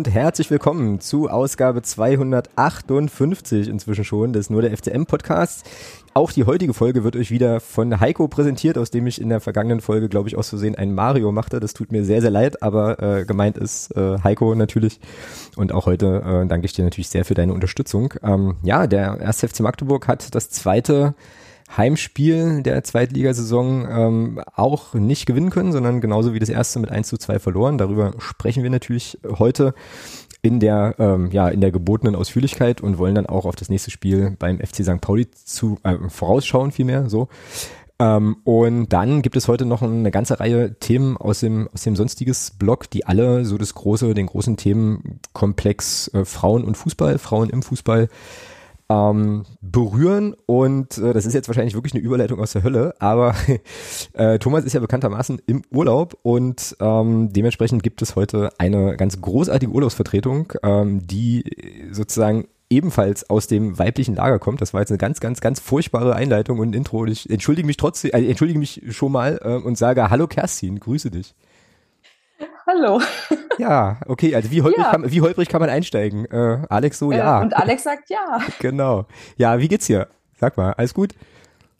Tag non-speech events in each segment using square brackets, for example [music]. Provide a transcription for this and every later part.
Und herzlich willkommen zu Ausgabe 258 inzwischen schon des Nur der FCM Podcasts. Auch die heutige Folge wird euch wieder von Heiko präsentiert, aus dem ich in der vergangenen Folge, glaube ich, aus Versehen ein Mario machte. Das tut mir sehr, sehr leid, aber äh, gemeint ist äh, Heiko natürlich. Und auch heute äh, danke ich dir natürlich sehr für deine Unterstützung. Ähm, ja, der 1. FC Magdeburg hat das zweite Heimspiel der Zweitligasaison ähm, auch nicht gewinnen können, sondern genauso wie das erste mit 1 zu 2 verloren. Darüber sprechen wir natürlich heute in der, ähm, ja, in der gebotenen Ausführlichkeit und wollen dann auch auf das nächste Spiel beim FC St. Pauli zu, äh, vorausschauen vielmehr, so. Ähm, und dann gibt es heute noch eine ganze Reihe Themen aus dem, aus dem sonstiges Blog, die alle so das große, den großen Themenkomplex äh, Frauen und Fußball, Frauen im Fußball ähm, berühren und äh, das ist jetzt wahrscheinlich wirklich eine Überleitung aus der Hölle, aber [laughs] äh, Thomas ist ja bekanntermaßen im Urlaub und ähm, dementsprechend gibt es heute eine ganz großartige Urlaubsvertretung, ähm, die sozusagen ebenfalls aus dem weiblichen Lager kommt. Das war jetzt eine ganz, ganz, ganz furchtbare Einleitung und Intro. Ich entschuldige mich trotzdem, äh, entschuldige mich schon mal äh, und sage Hallo Kerstin, grüße dich. Hallo. Ja, okay, also wie holprig, ja. kann, wie holprig kann man einsteigen? Äh, Alex so, äh, ja. Und Alex sagt ja. [laughs] genau. Ja, wie geht's dir? Sag mal, alles gut?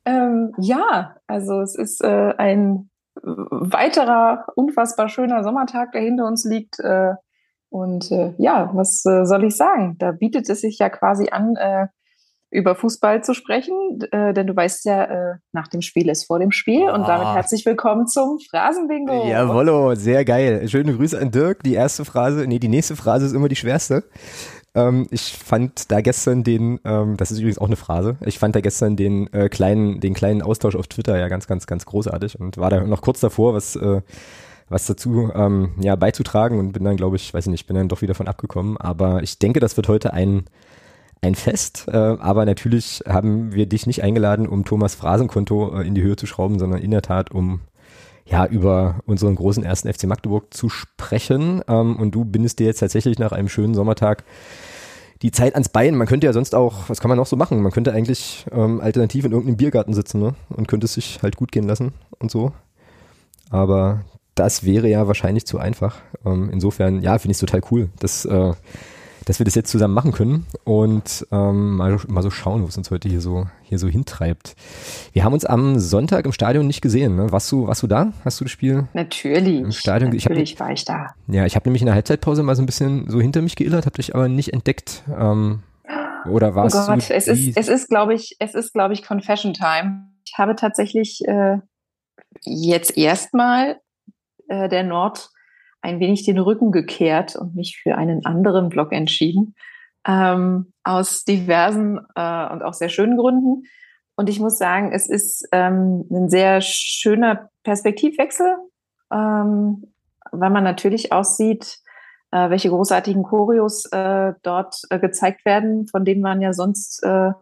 Ähm, ja, also es ist äh, ein weiterer unfassbar schöner Sommertag, der hinter uns liegt. Äh, und äh, ja, was äh, soll ich sagen? Da bietet es sich ja quasi an, über Fußball zu sprechen, äh, denn du weißt ja, äh, nach dem Spiel ist vor dem Spiel oh. und damit ah. herzlich willkommen zum Phrasenbingo. Jawollo, sehr geil. Schöne Grüße an Dirk. Die erste Phrase, nee, die nächste Phrase ist immer die schwerste. Ähm, ich fand da gestern den, ähm, das ist übrigens auch eine Phrase, ich fand da gestern den äh, kleinen, den kleinen Austausch auf Twitter ja ganz, ganz, ganz großartig und war da noch kurz davor, was äh, was dazu ähm, ja beizutragen und bin dann, glaube ich, weiß ich nicht, bin dann doch wieder von abgekommen. Aber ich denke, das wird heute ein ein Fest, äh, aber natürlich haben wir dich nicht eingeladen, um Thomas Phrasenkonto äh, in die Höhe zu schrauben, sondern in der Tat, um ja über unseren großen ersten FC Magdeburg zu sprechen. Ähm, und du bindest dir jetzt tatsächlich nach einem schönen Sommertag die Zeit ans Bein. Man könnte ja sonst auch, was kann man noch so machen? Man könnte eigentlich ähm, alternativ in irgendeinem Biergarten sitzen ne? und könnte es sich halt gut gehen lassen und so. Aber das wäre ja wahrscheinlich zu einfach. Ähm, insofern, ja, finde ich es total cool, dass äh, dass wir das jetzt zusammen machen können und ähm, mal, mal so schauen, wo es uns heute hier so hier so hintreibt. Wir haben uns am Sonntag im Stadion nicht gesehen. Ne? Warst du warst du da? Hast du das Spiel natürlich im Stadion? Natürlich ich war ich da. Ja, ich habe nämlich in der Halbzeitpause mal so ein bisschen so hinter mich geirrt, habe dich aber nicht entdeckt. Ähm, oder war es? Oh Gott, so es ist es ist glaube ich es ist glaube ich Confession Time. Ich habe tatsächlich äh, jetzt erstmal äh, der Nord ein wenig den Rücken gekehrt und mich für einen anderen Blog entschieden. Ähm, aus diversen äh, und auch sehr schönen Gründen. Und ich muss sagen, es ist ähm, ein sehr schöner Perspektivwechsel, ähm, weil man natürlich auch sieht, äh, welche großartigen Choreos äh, dort äh, gezeigt werden, von denen man ja sonst, äh,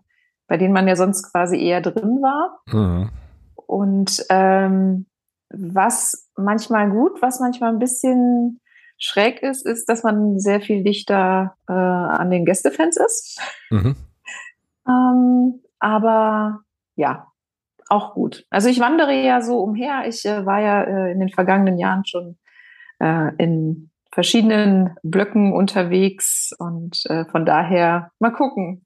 bei denen man ja sonst quasi eher drin war. Mhm. Und ähm, was manchmal gut, was manchmal ein bisschen schräg ist, ist, dass man sehr viel dichter äh, an den Gästefans ist. Mhm. ähm, aber ja, auch gut. Also ich wandere ja so umher. Ich äh, war ja äh, in den vergangenen Jahren schon äh, in verschiedenen Blöcken unterwegs und äh, von daher mal gucken,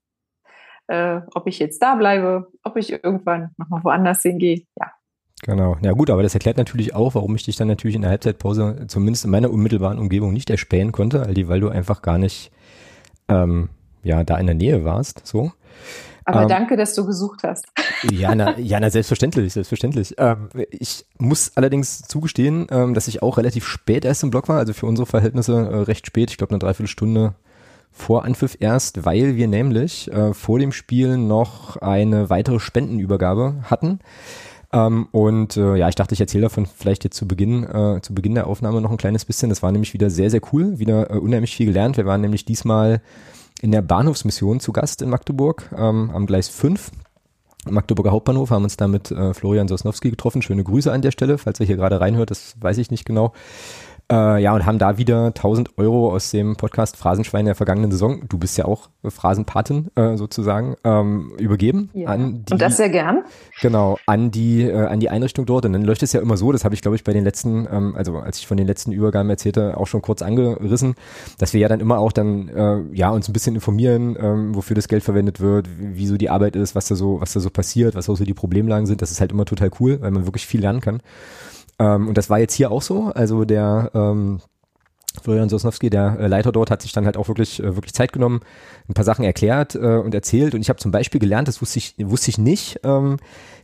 äh, ob ich jetzt da bleibe, ob ich irgendwann nochmal woanders hingehe. Ja, Genau. Ja gut, aber das erklärt natürlich auch, warum ich dich dann natürlich in der Halbzeitpause zumindest in meiner unmittelbaren Umgebung nicht erspähen konnte, weil du einfach gar nicht ähm, ja da in der Nähe warst. So. Aber ähm, danke, dass du gesucht hast. [laughs] Ja, na, ja, na selbstverständlich, selbstverständlich. Ähm, ich muss allerdings zugestehen, ähm, dass ich auch relativ spät erst im Blog war, also für unsere Verhältnisse äh, recht spät, ich glaube eine Dreiviertelstunde vor Anpfiff erst, weil wir nämlich äh, vor dem Spiel noch eine weitere Spendenübergabe hatten. Ähm, und äh, ja, ich dachte, ich erzähle davon vielleicht jetzt zu Beginn, äh, zu Beginn der Aufnahme noch ein kleines bisschen. Das war nämlich wieder sehr, sehr cool, wieder äh, unheimlich viel gelernt. Wir waren nämlich diesmal in der Bahnhofsmission zu Gast in Magdeburg ähm, am Gleis 5. Magdeburger Hauptbahnhof haben uns da mit äh, Florian Sosnowski getroffen. Schöne Grüße an der Stelle, falls er hier gerade reinhört, das weiß ich nicht genau. Äh, ja, und haben da wieder 1000 Euro aus dem Podcast Phrasenschwein der vergangenen Saison, du bist ja auch Phrasenpatin äh, sozusagen, ähm, übergeben Ja. an die, Und das sehr gern. Genau, an die, äh, an die Einrichtung dort. Und dann läuft es ja immer so, das habe ich, glaube ich, bei den letzten, ähm, also als ich von den letzten Übergaben erzählte, auch schon kurz angerissen, dass wir ja dann immer auch dann, äh, ja, uns ein bisschen informieren, ähm, wofür das Geld verwendet wird, wie, wie so die Arbeit ist, was da so, was da so passiert, was auch so die Problemlagen sind. Das ist halt immer total cool, weil man wirklich viel lernen kann. Ähm, und das war jetzt hier auch so. Also der, ähm, Florian Sosnowski, der äh, Leiter dort, hat sich dann halt auch wirklich, äh, wirklich Zeit genommen, ein paar Sachen erklärt äh, und erzählt. Und ich habe zum Beispiel gelernt, das wusste ich, wusste ich nicht, ähm,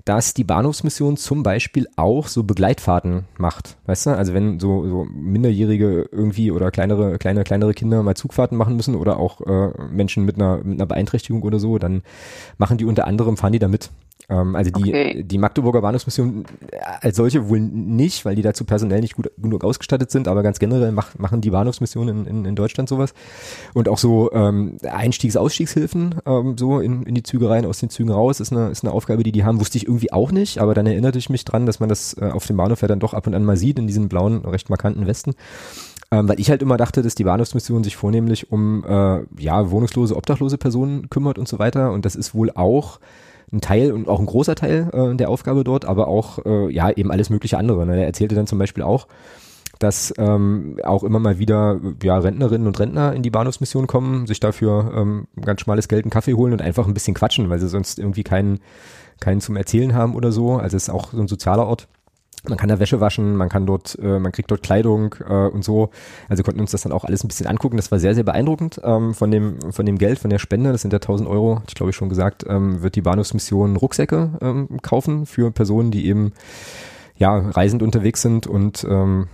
dass die Bahnhofsmission zum Beispiel auch so Begleitfahrten macht. Weißt du? Also wenn so, so Minderjährige irgendwie oder kleinere, kleine, kleinere Kinder mal Zugfahrten machen müssen oder auch äh, Menschen mit einer, mit einer Beeinträchtigung oder so, dann machen die unter anderem, fahren die da mit. Ähm, also die, Okay. die Magdeburger Bahnhofsmission als solche wohl nicht, weil die dazu personell nicht gut genug ausgestattet sind, aber ganz generell mach, machen die Bahnhofsmissionen in, in, in Deutschland sowas. Und auch so ähm, Einstiegs-Ausstiegshilfen ähm, so in, in die Züge rein, aus den Zügen raus, ist eine, ist eine Aufgabe, die die haben, wusste ich irgendwie auch nicht, aber dann erinnerte ich mich dran, dass man das äh, auf dem Bahnhof ja dann doch ab und an mal sieht, in diesen blauen, recht markanten Westen. Ähm, weil ich halt immer dachte, dass die Bahnhofsmission sich vornehmlich um äh, ja wohnungslose, obdachlose Personen kümmert und so weiter. Und das ist wohl auch ein Teil und auch ein großer Teil äh, der Aufgabe dort, aber auch äh, ja eben alles mögliche andere. Ne? Er erzählte dann zum Beispiel auch, dass ähm, auch immer mal wieder ja, Rentnerinnen und Rentner in die Bahnhofsmission kommen, sich dafür ähm, ganz schmales Geld einen Kaffee holen und einfach ein bisschen quatschen, weil sie sonst irgendwie keinen, keinen zum Erzählen haben oder so. Also es ist auch so ein sozialer Ort. Man kann da Wäsche waschen, man kann dort, äh, man kriegt dort Kleidung äh, und so. Also konnten uns das dann auch alles ein bisschen angucken. Das war sehr, sehr beeindruckend ähm, von dem, von dem Geld, von der Spende. Das sind ja 1000 Euro. Ich glaube ich schon gesagt, ähm, wird die Bahnhofsmission Rucksäcke ähm, kaufen für Personen, die eben ja reisend unterwegs sind und ähm,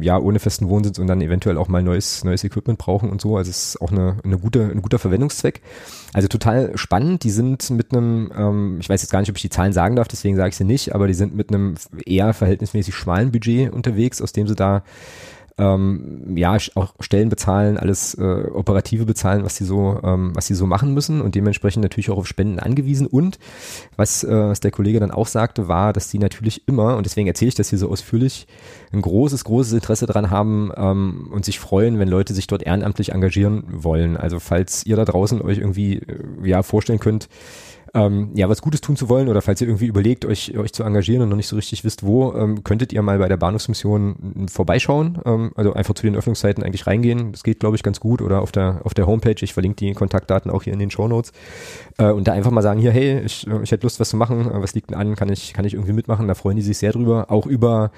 ja, ohne festen Wohnsitz und dann eventuell auch mal neues, neues Equipment brauchen und so. Also es ist auch eine, eine gute, ein guter Verwendungszweck. Also total spannend. Die sind mit einem, ähm, ich weiß jetzt gar nicht, ob ich die Zahlen sagen darf, deswegen sage ich sie nicht, aber die sind mit einem eher verhältnismäßig schmalen Budget unterwegs, aus dem sie da ähm, ja auch Stellen bezahlen, alles äh, operative bezahlen, was sie so, ähm, was sie so machen müssen und dementsprechend natürlich auch auf Spenden angewiesen. Und was, äh, was der Kollege dann auch sagte, war, dass die natürlich immer und deswegen erzähle ich das hier so ausführlich, ein großes, großes Interesse daran haben ähm, und sich freuen, wenn Leute sich dort ehrenamtlich engagieren wollen. Also falls ihr da draußen euch irgendwie äh, ja vorstellen könnt, ähm, ja, was Gutes tun zu wollen oder falls ihr irgendwie überlegt, euch, euch zu engagieren und noch nicht so richtig wisst, wo, ähm, könntet ihr mal bei der Bahnhofsmission vorbeischauen. Ähm, also einfach zu den Öffnungszeiten eigentlich reingehen. Das geht, glaube ich, ganz gut. Oder auf der, auf der Homepage. Ich verlinke die Kontaktdaten auch hier in den Show Notes. Äh, und da einfach mal sagen, hier, hey, ich, äh, ich hätte Lust, was zu machen. Äh, was liegt denn an? Kann ich, kann ich irgendwie mitmachen? Da freuen die sich sehr drüber. Auch über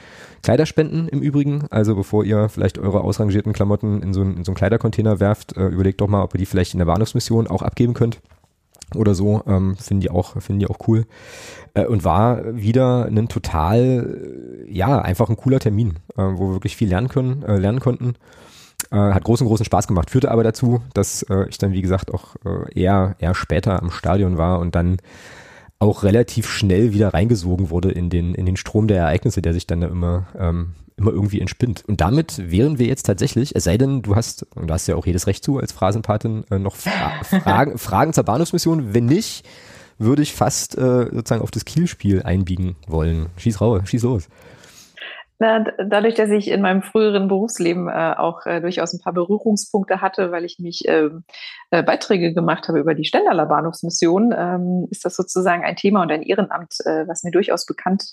Kleiderspenden im Übrigen. Also bevor ihr vielleicht eure ausrangierten Klamotten in so, einen- in so einen Kleidercontainer werft, äh, überlegt doch mal, ob ihr die vielleicht in der Bahnhofsmission auch abgeben könnt oder so, ähm, finden die auch, finden die auch cool. Äh, und war wieder ein total, ja, einfach ein cooler Termin, äh, wo wir wirklich viel lernen können, äh, lernen konnten. Äh, hat großen, großen Spaß gemacht, führte aber dazu, dass äh, ich dann, wie gesagt, auch äh, eher, eher später am Stadion war und dann auch relativ schnell wieder reingesogen wurde in den, in den Strom der Ereignisse, der sich dann da immer, ähm, immer irgendwie entspinnt. Und damit wären wir jetzt tatsächlich, es sei denn, du hast, und du hast ja auch jedes Recht zu als Phrasenpatin, äh, noch Fra [laughs] Fragen, Fragen zur Bahnhofsmission. Wenn nicht, würde ich fast äh, sozusagen auf das Kielspiel einbiegen wollen. Schieß raus, schieß los. Na, dadurch, dass ich in meinem früheren Berufsleben äh, auch äh, durchaus ein paar Berührungspunkte hatte, weil ich mich ähm, äh, Beiträge gemacht habe über die Stendaler Bahnhofsmission, ähm, ist das sozusagen ein Thema und ein Ehrenamt, äh, was mir durchaus bekannt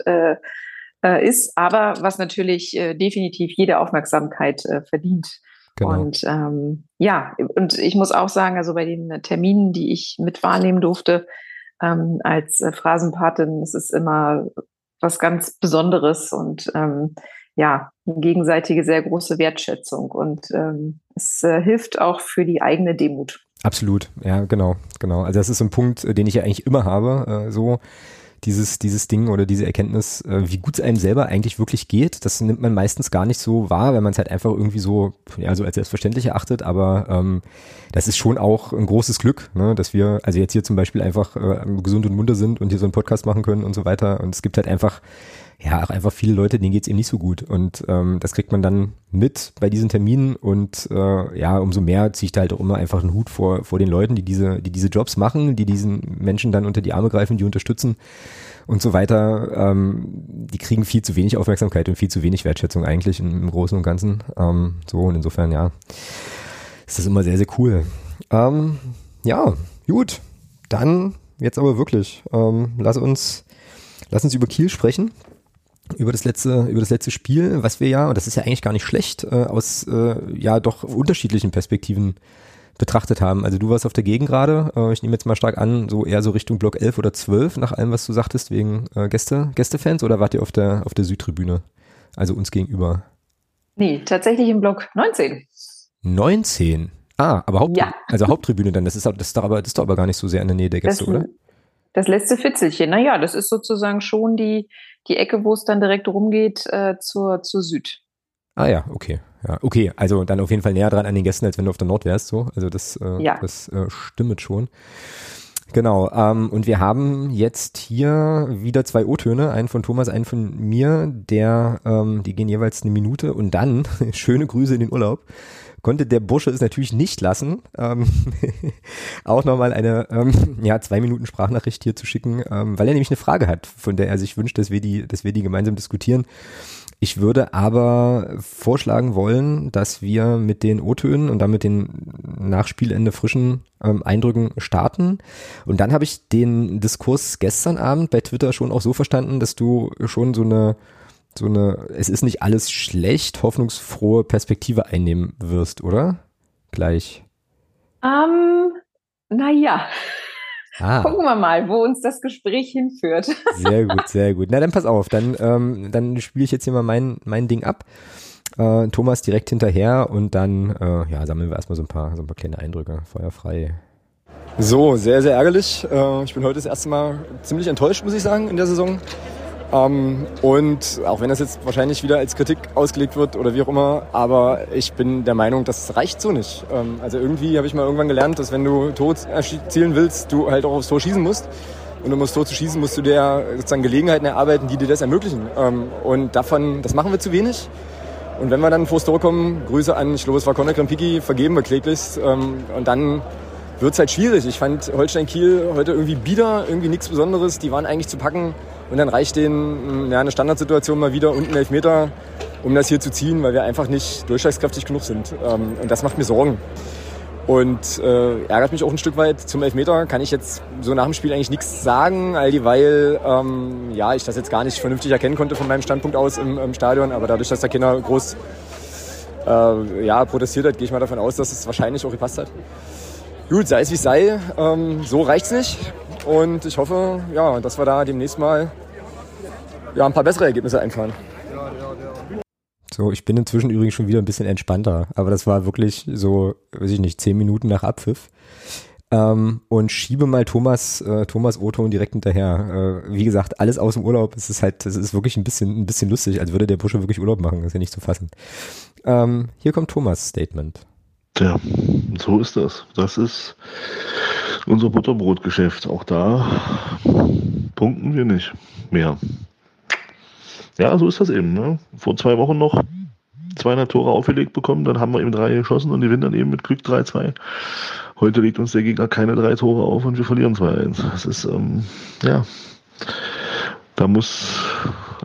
äh, ist, aber was natürlich äh, definitiv jede Aufmerksamkeit äh, verdient. Genau. Und ähm, ja, und ich muss auch sagen, also bei den Terminen, die ich mit wahrnehmen durfte, ähm, als äh, Phrasenpatin, es ist immer was ganz Besonderes und ähm, ja, eine gegenseitige sehr große Wertschätzung. Und ähm, es äh, hilft auch für die eigene Demut. Absolut, ja, genau, genau. Also das ist ein Punkt, äh, den ich ja eigentlich immer habe, äh, so dieses, dieses Ding oder diese Erkenntnis, äh, wie gut es einem selber eigentlich wirklich geht, das nimmt man meistens gar nicht so wahr, wenn man es halt einfach irgendwie so, ja, so als selbstverständlich erachtet, aber ähm, das ist schon auch ein großes Glück, ne, dass wir, also jetzt hier zum Beispiel einfach äh, gesund und munter sind und hier so einen Podcast machen können und so weiter. Und es gibt halt einfach ja, auch einfach viele Leute, denen geht's eben nicht so gut. Und ähm, das kriegt man dann mit bei diesen Terminen und äh, ja, umso mehr ziehe ich da halt auch immer einfach einen Hut vor, vor den Leuten, die diese, die diese Jobs machen, die diesen Menschen dann unter die Arme greifen, die unterstützen und so weiter. Ähm, die kriegen viel zu wenig Aufmerksamkeit und viel zu wenig Wertschätzung eigentlich im, im Großen und Ganzen. Ähm, so und insofern, ja, ist das immer sehr, sehr cool. Ähm, ja, gut. Dann jetzt aber wirklich. Ähm, lass uns, lass uns über Kiel sprechen über das letzte über das letzte Spiel, was wir ja und das ist ja eigentlich gar nicht schlecht äh, aus äh, ja doch unterschiedlichen Perspektiven betrachtet haben. Also du warst auf der Gegend gerade, äh, ich nehme jetzt mal stark an, so eher so Richtung Block 11 oder 12 nach allem was du sagtest wegen äh, Gäste Gästefans oder wart ihr auf der auf der Südtribüne? Also uns gegenüber. Nee, tatsächlich im Block 19. 19. Ah, aber Haupt ja. [laughs] also Haupttribüne dann, das ist, das ist doch aber das ist doch aber gar nicht so sehr in der Nähe der Gäste, das, oder? Das letzte Fitzelchen. Naja, das ist sozusagen schon die, die Ecke, wo es dann direkt rumgeht äh, zur, zur Süd. Ah ja, okay. Ja, okay, also dann auf jeden Fall näher dran an den Gästen, als wenn du auf der Nord wärst, so. Also das, äh, ja. das äh, stimmt schon. Genau, ähm, und wir haben jetzt hier wieder zwei O-Töne, einen von Thomas, einen von mir, der, ähm, die gehen jeweils eine Minute und dann, [laughs] schöne Grüße in den Urlaub, konnte der Bursche es natürlich nicht lassen, ähm, [laughs] auch nochmal eine ähm, ja, zwei Minuten Sprachnachricht hier zu schicken, ähm, weil er nämlich eine Frage hat, von der er sich wünscht, dass wir die, dass wir die gemeinsam diskutieren. Ich würde aber vorschlagen wollen, dass wir mit den O-Tönen und damit den Nachspielende frischen ähm, Eindrücken starten. Und dann habe ich den Diskurs gestern Abend bei Twitter schon auch so verstanden, dass du schon so eine so eine, es ist nicht alles schlecht, hoffnungsfrohe Perspektive einnehmen wirst, oder? Gleich. Ähm, naja. Ah. [laughs] Gucken wir mal, wo uns das Gespräch hinführt. [laughs] Sehr gut, sehr gut. Na dann pass auf, dann, ähm, dann spiele ich jetzt hier mal mein, mein Ding ab. Äh, Thomas direkt hinterher und dann äh, ja, sammeln wir erstmal so ein paar, so ein paar kleine Eindrücke. Feuerfrei. So, sehr, sehr ärgerlich. Äh, ich bin heute das erste Mal ziemlich enttäuscht, muss ich sagen, in der Saison. Ähm, und auch wenn das jetzt wahrscheinlich wieder als Kritik ausgelegt wird oder wie auch immer, aber ich bin der Meinung, das reicht so nicht. Ähm, also irgendwie habe ich mal irgendwann gelernt, dass wenn du Tod erzielen willst, du halt auch aufs Tor schießen musst. Und um aufs Tor zu schießen, musst du dir sozusagen Gelegenheiten erarbeiten, die dir das ermöglichen. Ähm, und davon, das machen wir zu wenig. Und wenn wir dann vors Tor kommen, Grüße an, ich glaube, es war Conor Krempiki, vergeben wir kläglichst. Ähm, und dann wird es halt schwierig. Ich fand Holstein Kiel heute irgendwie bieder, irgendwie nichts Besonderes. Die waren eigentlich zu packen. Und dann reicht denen ja, eine Standardsituation mal wieder und ein Elfmeter, um das hier zu ziehen, weil wir einfach nicht durchschlagskräftig genug sind. Ähm, und das macht mir Sorgen. Und äh, ärgert mich auch ein Stück weit. Zum Elfmeter kann ich jetzt so nach dem Spiel eigentlich nichts sagen, all dieweil ähm, ja, ich das jetzt gar nicht vernünftig erkennen konnte von meinem Standpunkt aus im, im Stadion. Aber dadurch, dass der Kinder groß äh, ja, protestiert hat, gehe ich mal davon aus, dass es wahrscheinlich auch gepasst hat. Gut, sei es wie es sei, ähm, so reicht's nicht. Und ich hoffe, ja, dass wir da demnächst mal ja, ein paar bessere Ergebnisse einfahren. So, ich bin inzwischen übrigens schon wieder ein bisschen entspannter, aber das war wirklich so, weiß ich nicht, zehn Minuten nach Abpfiff. Ähm, und schiebe mal Thomas, äh, Thomas Otto direkt hinterher. Äh, wie gesagt, alles aus dem Urlaub. Es ist halt, es ist wirklich ein bisschen, ein bisschen lustig, als würde der Busche wirklich Urlaub machen. Das ist ja nicht zu fassen. Ähm, hier kommt Thomas Statement. Tja, so ist das. Das ist unser Butterbrotgeschäft. Auch da punkten wir nicht mehr. Ja, so ist das eben. Ne? Vor zwei Wochen noch zweieinhalb Tore aufgelegt bekommen, dann haben wir eben drei geschossen und gewinnen dann eben mit Glück 3-2. Heute legt uns der Gegner keine drei Tore auf und wir verlieren 2-1. Das ist, ähm, ja, da muss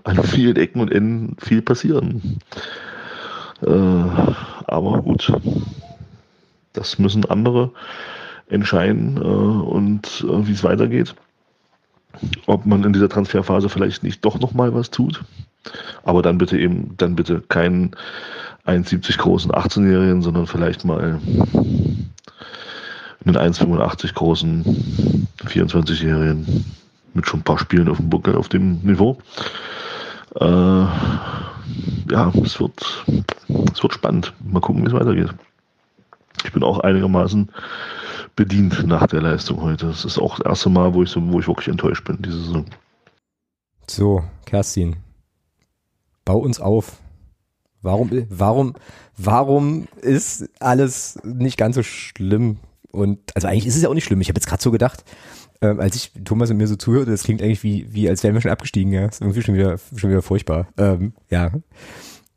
an vielen Ecken und Enden viel passieren. Äh, aber gut, das müssen andere entscheiden äh, und äh, wie es weitergeht. Ob man in dieser Transferphase vielleicht nicht doch nochmal was tut. Aber dann bitte eben, dann bitte keinen 1,70 großen 18-Jährigen, sondern vielleicht mal einen 1,85 großen 24-Jährigen mit schon ein paar Spielen auf dem Buckel auf dem Niveau. Äh, ja, es wird, es wird spannend. Mal gucken, wie es weitergeht ich bin auch einigermaßen bedient nach der Leistung heute. Das ist auch das erste Mal, wo ich, so, wo ich wirklich enttäuscht bin, diese Saison. So, Kerstin, bau uns auf. Warum, warum, warum ist alles nicht ganz so schlimm und also eigentlich ist es ja auch nicht schlimm. Ich habe jetzt gerade so gedacht, ähm, als ich Thomas und mir so zuhörte, das klingt eigentlich wie, wie als wären wir schon abgestiegen, ja. Ist irgendwie schon wieder, schon wieder furchtbar. Ähm, ja.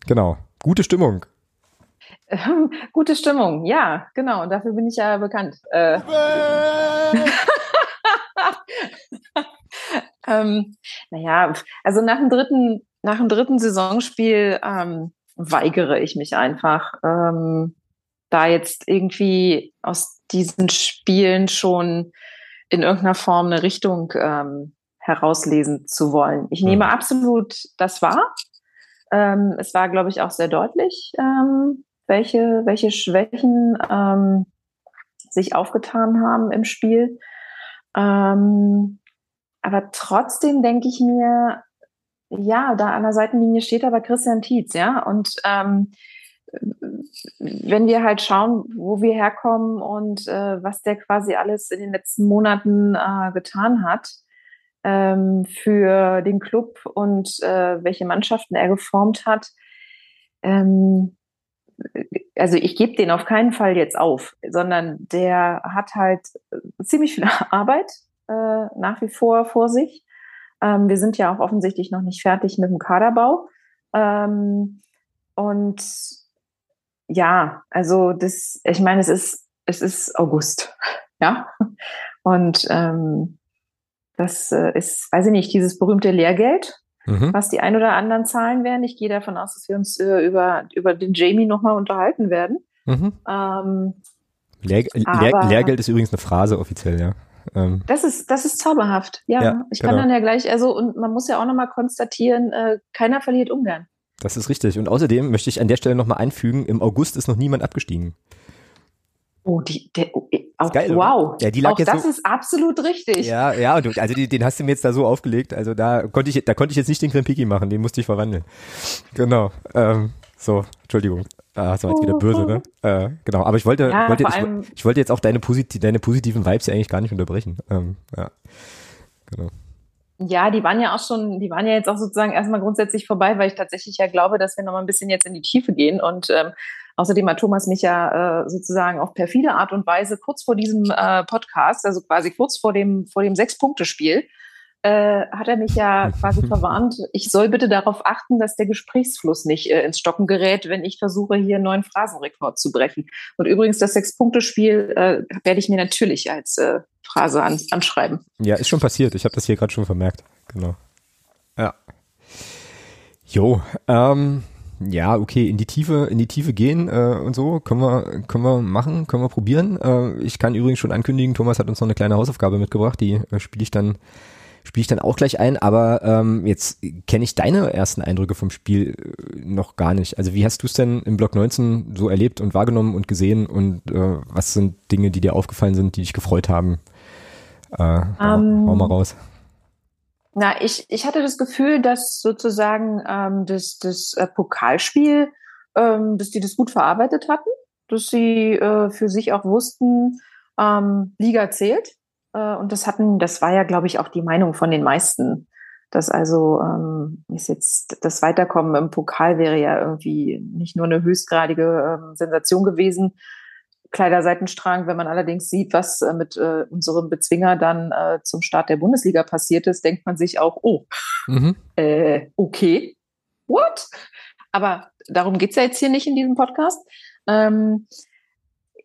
Genau. Gute Stimmung. [laughs] Gute Stimmung, ja, genau. Und dafür bin ich ja bekannt. Äh. [laughs] ähm, naja, also nach dem dritten, nach dem dritten Saisonspiel ähm, weigere ich mich einfach, ähm, da jetzt irgendwie aus diesen Spielen schon in irgendeiner Form eine Richtung ähm, herauslesen zu wollen. Ich nehme absolut das wahr. Ähm, es war, glaube ich, auch sehr deutlich, ähm, welche, welche Schwächen ähm, sich aufgetan haben im Spiel. Ähm, aber trotzdem denke ich mir, ja, da an der Seitenlinie steht aber Christian Tietz, ja, und ähm, wenn wir halt schauen, wo wir herkommen und äh, was der quasi alles in den letzten Monaten äh, getan hat ähm, für den Club und äh, welche Mannschaften er geformt hat, ähm, also ich gebe den auf keinen Fall jetzt auf, sondern der hat halt ziemlich viel [laughs] Arbeit äh, nach wie vor vor sich. Ähm, wir sind ja auch offensichtlich noch nicht fertig mit dem Kaderbau. Ähm, und ja, also das, ich meine, es ist, es ist August, [laughs] ja. Und ähm, das äh, ist, weiß ich nicht, dieses berühmte Lehrgeld, mhm. was die ein oder anderen zahlen werden. Ich gehe davon aus, dass wir uns äh, über, über den Jamie nochmal unterhalten werden. Mhm. Ähm, Lehr Lehr Lehrgeld ist übrigens eine Phrase offiziell, ja. Ähm, das ist, das ist zauberhaft. Ja, ja ich kann genau. dann ja gleich, also, und man muss ja auch nochmal konstatieren, äh, keiner verliert ungern. Das ist richtig. Und außerdem möchte ich an der Stelle nochmal einfügen, im August ist noch niemand abgestiegen. Oh, die, der, oh, auch, geil, wow. Ja, die lag auch jetzt das so, ist absolut richtig. Ja, ja, und du, also die, den hast du mir jetzt da so aufgelegt. Also da konnte ich, da konnte ich jetzt nicht den Krempiki machen, den musste ich verwandeln. Genau. Ähm, so, Entschuldigung. Ah, war jetzt wieder böse, ne? Äh, genau, aber ich wollte, ja, wollte ich, ich, wollte jetzt auch deine, posit deine positiven Vibes ja eigentlich gar nicht unterbrechen. Ähm, ja, genau. Ja, die waren ja auch schon, die waren ja jetzt auch sozusagen erstmal grundsätzlich vorbei, weil ich tatsächlich ja glaube, dass wir nochmal ein bisschen jetzt in die Tiefe gehen. Und ähm, außerdem hat Thomas mich ja äh, sozusagen auf perfide Art und Weise kurz vor diesem äh, Podcast, also quasi kurz vor dem, vor dem Sechs-Punkte-Spiel, äh, hat er mich ja [laughs] quasi verwarnt, ich soll bitte darauf achten, dass der Gesprächsfluss nicht äh, ins Stocken gerät, wenn ich versuche, hier einen neuen Phrasenrekord zu brechen. Und übrigens, das Sechs-Punkte-Spiel äh, werde ich mir natürlich als äh, Phrase an, anschreiben. Ja, ist schon passiert. Ich habe das hier gerade schon vermerkt. Genau. Ja. Jo, ähm, ja, okay, in die Tiefe, in die Tiefe gehen äh, und so können wir, können wir machen, können wir probieren. Äh, ich kann übrigens schon ankündigen, Thomas hat uns noch eine kleine Hausaufgabe mitgebracht, die äh, spiele ich dann spiele ich dann auch gleich ein, aber ähm, jetzt kenne ich deine ersten Eindrücke vom Spiel äh, noch gar nicht. Also wie hast du es denn im Block 19 so erlebt und wahrgenommen und gesehen und äh, was sind Dinge, die dir aufgefallen sind, die dich gefreut haben? Äh, um, hau, hau mal ähm, raus. Na, ich, ich hatte das Gefühl, dass sozusagen ähm, das, das äh, Pokalspiel, ähm, dass die das gut verarbeitet hatten, dass sie äh, für sich auch wussten, ähm, Liga zählt. Äh, und das hatten, das war ja, glaube ich, auch die Meinung von den meisten. Dass also ähm, ist jetzt das Weiterkommen im Pokal wäre ja irgendwie nicht nur eine höchstgradige ähm, Sensation gewesen, Kleiderseitenstrang. Wenn man allerdings sieht, was äh, mit äh, unserem Bezwinger dann äh, zum Start der Bundesliga passiert ist, denkt man sich auch, oh, mhm. äh, okay, what? Aber darum geht's ja jetzt hier nicht in diesem Podcast. Ähm,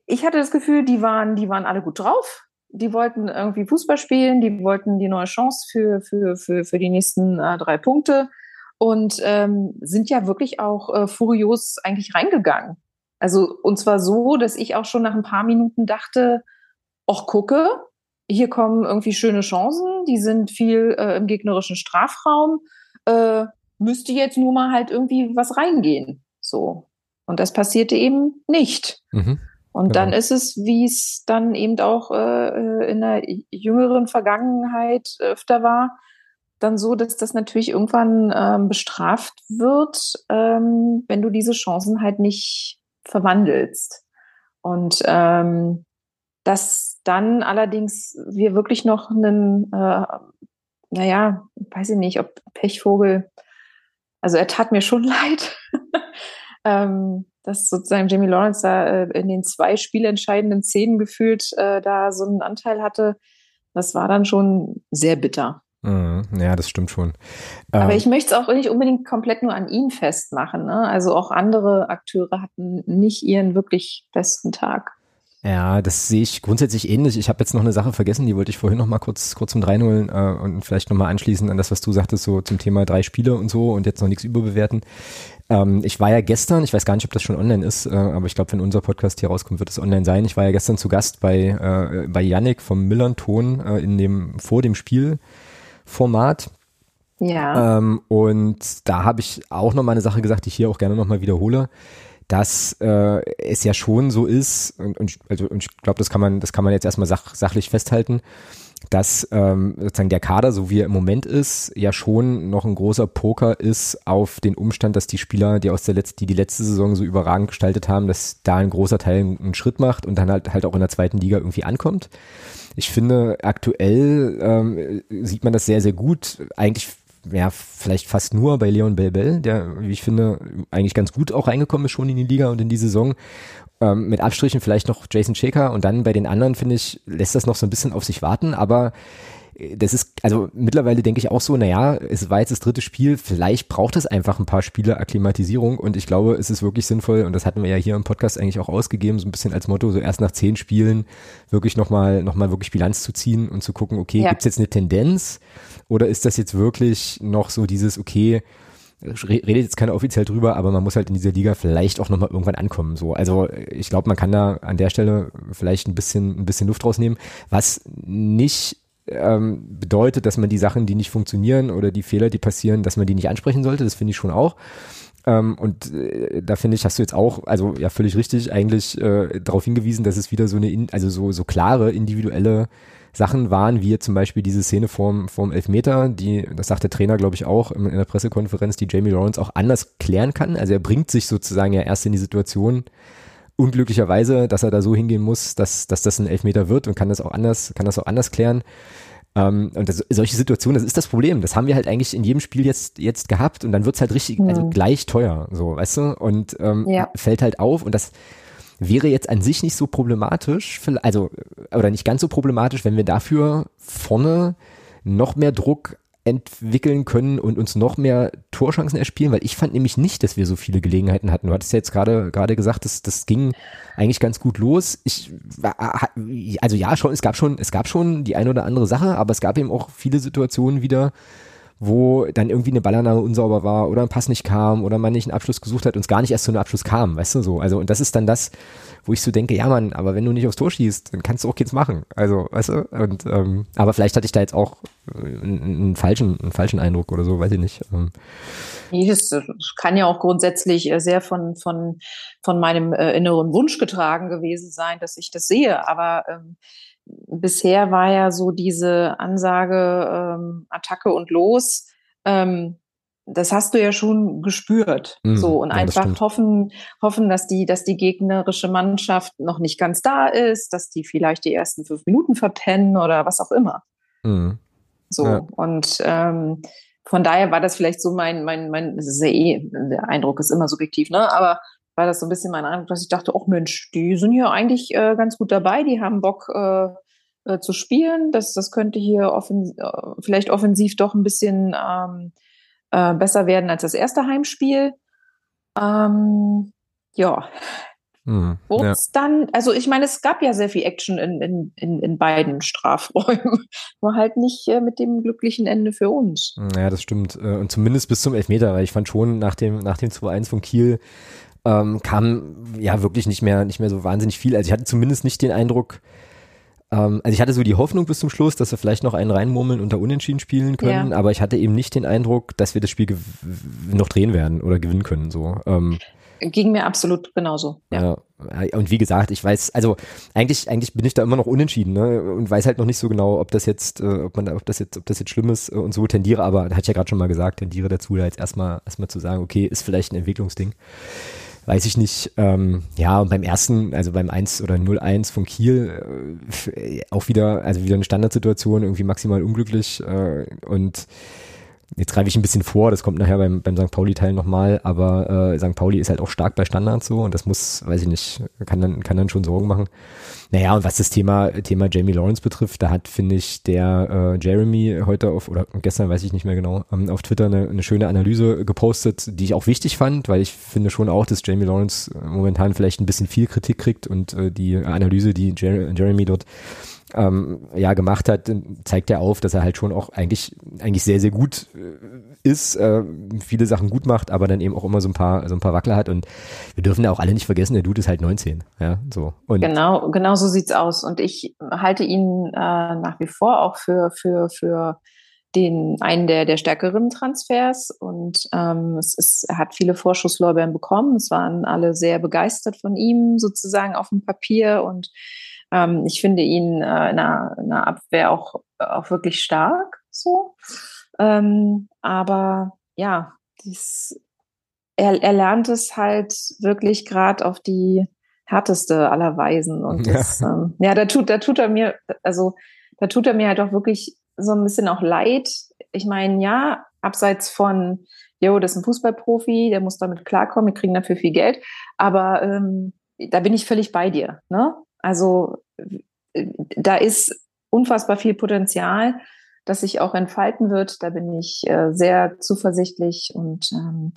ich hatte das Gefühl, die waren, die waren alle gut drauf die wollten irgendwie Fußball spielen, die wollten die neue Chance für, für, für, für die nächsten äh, drei Punkte und ähm, sind ja wirklich auch äh, furios eigentlich reingegangen. Also und zwar so, dass ich auch schon nach ein paar Minuten dachte, ach gucke, hier kommen irgendwie schöne Chancen, die sind viel äh, im gegnerischen Strafraum, äh, müsste jetzt nur mal halt irgendwie was reingehen. So. Und das passierte eben nicht. Mhm. Und genau. dann ist es, wie es dann eben auch äh, in der jüngeren Vergangenheit öfter war, dann so, dass das natürlich irgendwann ähm, bestraft wird, ähm, wenn du diese Chancen halt nicht verwandelst. Und ähm, dass dann allerdings wir wirklich noch einen, äh, naja, weiß ich nicht, ob Pechvogel, also er tat mir schon [laughs] leid, ähm, dass sozusagen Jamie Lawrence da äh, in den zwei spielentscheidenden Szenen gefühlt äh, da so einen Anteil hatte, das war dann schon sehr bitter. Mhm, ja, das stimmt schon. Aber ähm, ich möchte es auch nicht unbedingt komplett nur an ihm festmachen. Ne? Also auch andere Akteure hatten nicht ihren wirklich besten Tag. Ja, das sehe ich grundsätzlich ähnlich. Ich habe jetzt noch eine Sache vergessen, die wollte ich vorhin noch mal kurz, kurz zum Reinholen äh, und vielleicht noch mal anschließen an das, was du sagtest, so zum Thema drei Spiele und so und jetzt noch nichts überbewerten. Ähm, ich war ja gestern, ich weiß gar nicht, ob das schon online ist, äh, aber ich glaube, wenn unser Podcast hier rauskommt, wird es online sein. Ich war ja gestern zu Gast bei, äh, bei Yannick vom Millern-Ton äh, in dem, vor dem Spielformat. Ja. Ähm, und da habe ich auch noch mal eine Sache gesagt, die ich hier auch gerne noch mal wiederhole dass äh, es ja schon so ist, und, und, also, und ich glaube, das kann man, das kann man jetzt erstmal sach, sachlich festhalten, dass ähm, sozusagen der Kader, so wie er im Moment ist, ja schon noch ein großer Poker ist auf den Umstand, dass die Spieler, die aus der letzten, die die letzte Saison so überragend gestaltet haben, dass da ein großer Teil einen Schritt macht und dann halt halt auch in der zweiten Liga irgendwie ankommt. Ich finde, aktuell ähm, sieht man das sehr, sehr gut. Eigentlich ja, vielleicht fast nur bei Leon Belbel, der, wie ich finde, eigentlich ganz gut auch reingekommen ist schon in die Liga und in die Saison. Ähm, mit Abstrichen vielleicht noch Jason Shaker und dann bei den anderen, finde ich, lässt das noch so ein bisschen auf sich warten, aber das ist, also mittlerweile denke ich auch so, naja, es war jetzt das dritte Spiel, vielleicht braucht es einfach ein paar Spiele Akklimatisierung und ich glaube, es ist wirklich sinnvoll und das hatten wir ja hier im Podcast eigentlich auch ausgegeben, so ein bisschen als Motto, so erst nach zehn Spielen wirklich nochmal, noch mal wirklich Bilanz zu ziehen und zu gucken, okay, ja. gibt es jetzt eine Tendenz oder ist das jetzt wirklich noch so dieses, okay, redet jetzt keiner offiziell drüber, aber man muss halt in dieser Liga vielleicht auch nochmal irgendwann ankommen. So, also ich glaube, man kann da an der Stelle vielleicht ein bisschen, ein bisschen Luft rausnehmen, was nicht ähm, bedeutet, dass man die Sachen, die nicht funktionieren oder die Fehler, die passieren, dass man die nicht ansprechen sollte. Das finde ich schon auch. Ähm, und äh, da finde ich, hast du jetzt auch, also ja völlig richtig, eigentlich äh, darauf hingewiesen, dass es wieder so eine, in, also so so klare individuelle Sachen waren, wie zum Beispiel diese Szene vorm, vorm Elfmeter, die, das sagt der Trainer, glaube ich, auch in, in der Pressekonferenz, die Jamie Lawrence auch anders klären kann. Also er bringt sich sozusagen ja erst in die Situation, unglücklicherweise, dass er da so hingehen muss, dass, dass das ein Elfmeter wird und kann das auch anders, kann das auch anders klären. Ähm, und das, solche Situationen, das ist das Problem. Das haben wir halt eigentlich in jedem Spiel jetzt, jetzt gehabt und dann wird's halt richtig, mhm. also gleich teuer, so, weißt du? Und ähm, ja. fällt halt auf und das wäre jetzt an sich nicht so problematisch, also, oder nicht ganz so problematisch, wenn wir dafür vorne noch mehr Druck entwickeln können und uns noch mehr Torchancen erspielen, weil ich fand nämlich nicht, dass wir so viele Gelegenheiten hatten. Du hattest ja jetzt gerade gerade gesagt, dass das ging eigentlich ganz gut los. Ich also ja, schon es gab schon es gab schon die eine oder andere Sache, aber es gab eben auch viele Situationen wieder, wo dann irgendwie eine Ballannahme unsauber war oder ein Pass nicht kam oder man nicht einen Abschluss gesucht hat und es gar nicht erst zu einem Abschluss kam, weißt du so. Also und das ist dann das, wo ich so denke, ja Mann, aber wenn du nicht aufs Tor schießt, dann kannst du auch nichts machen. Also, weißt du, und ähm, aber vielleicht hatte ich da jetzt auch einen, einen falschen, einen falschen Eindruck oder so, weiß ich nicht. Ähm. Nee, das kann ja auch grundsätzlich äh, sehr von, von, von meinem äh, inneren Wunsch getragen gewesen sein, dass ich das sehe. Aber ähm, bisher war ja so diese Ansage ähm, Attacke und los. Ähm, das hast du ja schon gespürt. Mm, so und ja, einfach hoffen, hoffen, dass die, dass die gegnerische Mannschaft noch nicht ganz da ist, dass die vielleicht die ersten fünf Minuten verpennen oder was auch immer. Mm. So ja. und ähm, von daher war das vielleicht so mein, mein, mein, das ist ja eh, der Eindruck ist immer subjektiv, ne? Aber war das so ein bisschen mein Eindruck, dass ich dachte, oh Mensch, die sind hier eigentlich äh, ganz gut dabei, die haben Bock äh, äh, zu spielen. Das, das könnte hier offen, äh, vielleicht offensiv doch ein bisschen ähm, äh, besser werden als das erste Heimspiel. Ähm, ja. Hm, ja. dann, also ich meine, es gab ja sehr viel Action in, in, in, in beiden Strafräumen, [laughs] nur halt nicht äh, mit dem glücklichen Ende für uns. Ja, das stimmt. Äh, und zumindest bis zum Elfmeter, weil ich fand schon nach dem, nach dem 2-1 von Kiel ähm, kam ja wirklich nicht mehr, nicht mehr so wahnsinnig viel. Also ich hatte zumindest nicht den Eindruck, ähm, also ich hatte so die Hoffnung bis zum Schluss, dass wir vielleicht noch einen reinmurmeln und da unentschieden spielen können, ja. aber ich hatte eben nicht den Eindruck, dass wir das Spiel noch drehen werden oder gewinnen können. So. Ähm, Ging mir absolut genauso. Ja. ja. Und wie gesagt, ich weiß, also eigentlich, eigentlich bin ich da immer noch unentschieden, ne? Und weiß halt noch nicht so genau, ob das jetzt, äh, ob man, ob das jetzt, ob das jetzt schlimm ist äh, und so tendiere, aber hatte ich ja gerade schon mal gesagt, tendiere dazu, da jetzt erstmal erstmal zu sagen, okay, ist vielleicht ein Entwicklungsding weiß ich nicht. Ähm, ja, und beim ersten, also beim 1 oder 0-1 von Kiel, äh, auch wieder, also wieder eine Standardsituation, irgendwie maximal unglücklich äh, und jetzt greife ich ein bisschen vor, das kommt nachher beim, beim St. Pauli-Teil nochmal, aber äh, St. Pauli ist halt auch stark bei Standards so und das muss, weiß ich nicht, kann dann, kann dann schon Sorgen machen. Naja, und was das Thema, Thema Jamie Lawrence betrifft, da hat, finde ich, der äh, Jeremy heute auf, oder gestern weiß ich nicht mehr genau, ähm, auf Twitter eine, eine schöne Analyse gepostet, die ich auch wichtig fand, weil ich finde schon auch, dass Jamie Lawrence momentan vielleicht ein bisschen viel Kritik kriegt und äh, die Analyse, die Jer Jeremy dort ähm, ja gemacht hat, zeigt er auf, dass er halt schon auch eigentlich eigentlich sehr sehr gut äh, ist, äh, viele Sachen gut macht, aber dann eben auch immer so ein paar so ein paar Wackler hat und wir dürfen ja auch alle nicht vergessen, der Dude ist halt 19, ja so. Und genau genau so sieht's aus und ich halte ihn äh, nach wie vor auch für für für den einen der der stärkeren Transfers und ähm, es ist, er hat viele Vorschusslorbeeren bekommen. Es waren alle sehr begeistert von ihm sozusagen auf dem Papier und ähm, ich finde ihn äh, in, der, in der Abwehr auch, auch wirklich stark so. Ähm, aber ja, dies, er, er lernt es halt wirklich gerade auf die härteste aller Weisen. Und [laughs] ja. Das, ähm, ja, da tut, da tut er mir, also da tut er mir halt auch wirklich so ein bisschen auch leid. Ich meine, ja, abseits von, jo, das ist ein Fußballprofi, der muss damit klarkommen, wir kriegen dafür viel Geld. Aber ähm, da bin ich völlig bei dir. Ne? Also da ist unfassbar viel Potenzial, das sich auch entfalten wird. Da bin ich äh, sehr zuversichtlich. Und ähm,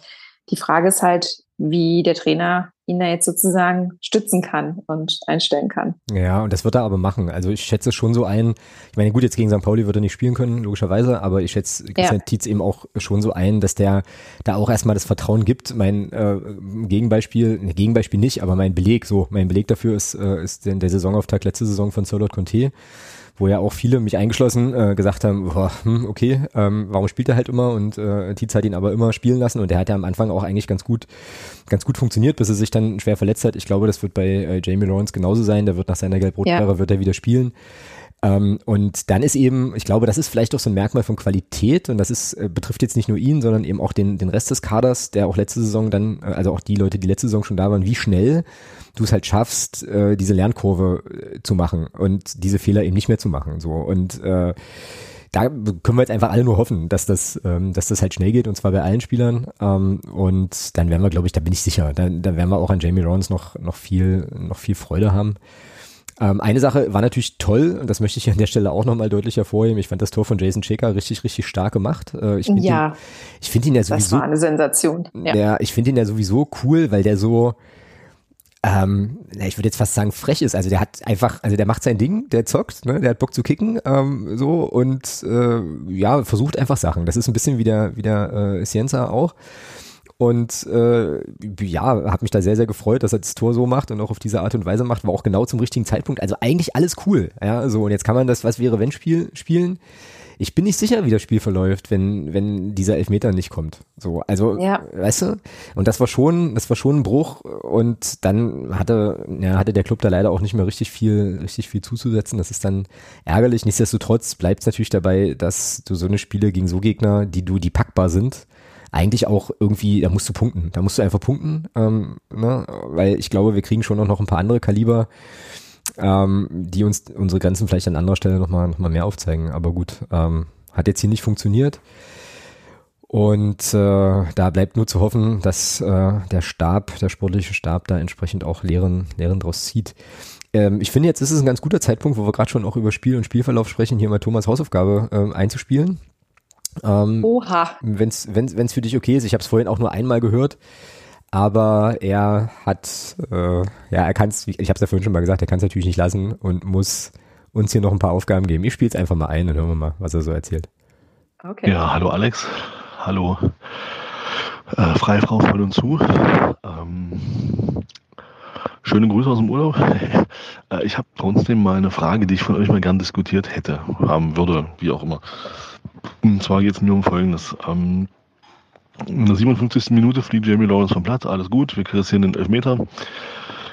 die Frage ist halt, wie der Trainer ihn da jetzt sozusagen stützen kann und einstellen kann. Ja, und das wird er aber machen. Also ich schätze schon so ein, ich meine, gut, jetzt gegen St. Pauli wird er nicht spielen können, logischerweise, aber ich schätze ja. Tietz eben auch schon so ein, dass der da auch erstmal das Vertrauen gibt. Mein äh, Gegenbeispiel, ne, Gegenbeispiel nicht, aber mein Beleg, so, mein Beleg dafür ist, äh, ist der, der Saisonauftakt letzte Saison von Solot Conte wo ja auch viele, mich eingeschlossen, äh, gesagt haben, boah, hm, okay, ähm, warum spielt er halt immer und äh, Tietz hat ihn aber immer spielen lassen und der hat ja am Anfang auch eigentlich ganz gut, ganz gut funktioniert, bis er sich dann schwer verletzt hat. Ich glaube, das wird bei äh, Jamie Lawrence genauso sein, der wird nach seiner Gelb-Rot-Sperre, ja. wird er wieder spielen. Ähm, und dann ist eben, ich glaube, das ist vielleicht auch so ein Merkmal von Qualität und das ist, äh, betrifft jetzt nicht nur ihn, sondern eben auch den, den Rest des Kaders, der auch letzte Saison dann, äh, also auch die Leute, die letzte Saison schon da waren, wie schnell du es halt schaffst, äh, diese Lernkurve äh, zu machen und diese Fehler eben nicht mehr zu machen. So und äh, da können wir jetzt einfach alle nur hoffen, dass das, ähm, dass das halt schnell geht und zwar bei allen Spielern. Ähm, und dann werden wir, glaube ich, da bin ich sicher, da, da werden wir auch an Jamie Lawrence noch, noch viel, noch viel Freude haben. Ähm, eine Sache war natürlich toll, und das möchte ich an der Stelle auch nochmal deutlich hervorheben. Ich fand das Tor von Jason Checker richtig, richtig stark gemacht. Äh, ich ja. Ihn, ich finde ihn ja sowieso. Das war eine Sensation. Ja, ja ich finde ihn ja sowieso cool, weil der so, ähm, ich würde jetzt fast sagen, frech ist. Also der hat einfach, also der macht sein Ding, der zockt, ne? der hat Bock zu kicken, ähm, so und äh, ja, versucht einfach Sachen. Das ist ein bisschen wie der, wie der äh, Cienza auch. Und äh, ja, habe mich da sehr, sehr gefreut, dass er das Tor so macht und auch auf diese Art und Weise macht, war auch genau zum richtigen Zeitpunkt. Also eigentlich alles cool. Ja, so und jetzt kann man das, was wäre, wenn Spiel spielen. Ich bin nicht sicher, wie das Spiel verläuft, wenn, wenn dieser Elfmeter nicht kommt. So, also, ja. weißt du? Und das war schon, das war schon ein Bruch. Und dann hatte, ja, hatte der Club da leider auch nicht mehr richtig viel, richtig viel zuzusetzen. Das ist dann ärgerlich. Nichtsdestotrotz bleibt es natürlich dabei, dass du so eine Spiele gegen so Gegner, die du, die packbar sind, eigentlich auch irgendwie, da musst du punkten. Da musst du einfach punkten, ähm, ne? weil ich glaube, wir kriegen schon noch ein paar andere Kaliber, ähm, die uns unsere Grenzen vielleicht an anderer Stelle nochmal noch mal mehr aufzeigen. Aber gut, ähm, hat jetzt hier nicht funktioniert. Und äh, da bleibt nur zu hoffen, dass äh, der Stab, der sportliche Stab da entsprechend auch Lehren, Lehren draus zieht. Ähm, ich finde, jetzt ist es ein ganz guter Zeitpunkt, wo wir gerade schon auch über Spiel und Spielverlauf sprechen, hier mal Thomas Hausaufgabe ähm, einzuspielen. Ähm, Oha. Wenn es für dich okay ist, ich habe es vorhin auch nur einmal gehört, aber er hat, äh, ja, er kann es, ich habe es ja vorhin schon mal gesagt, er kann es natürlich nicht lassen und muss uns hier noch ein paar Aufgaben geben. Ich spiele es einfach mal ein und hören wir mal, was er so erzählt. Okay. Ja, hallo Alex. Hallo. Äh, freie Frau voll und zu. Ähm, schöne Grüße aus dem Urlaub. [laughs] Äh, ich habe trotzdem mal eine Frage, die ich von euch mal gern diskutiert hätte, haben würde, wie auch immer. Und zwar geht es mir um Folgendes. Ähm, in der 57. Minute fliegt Jamie Lawrence vom Platz, alles gut, wir kassieren den Elfmeter.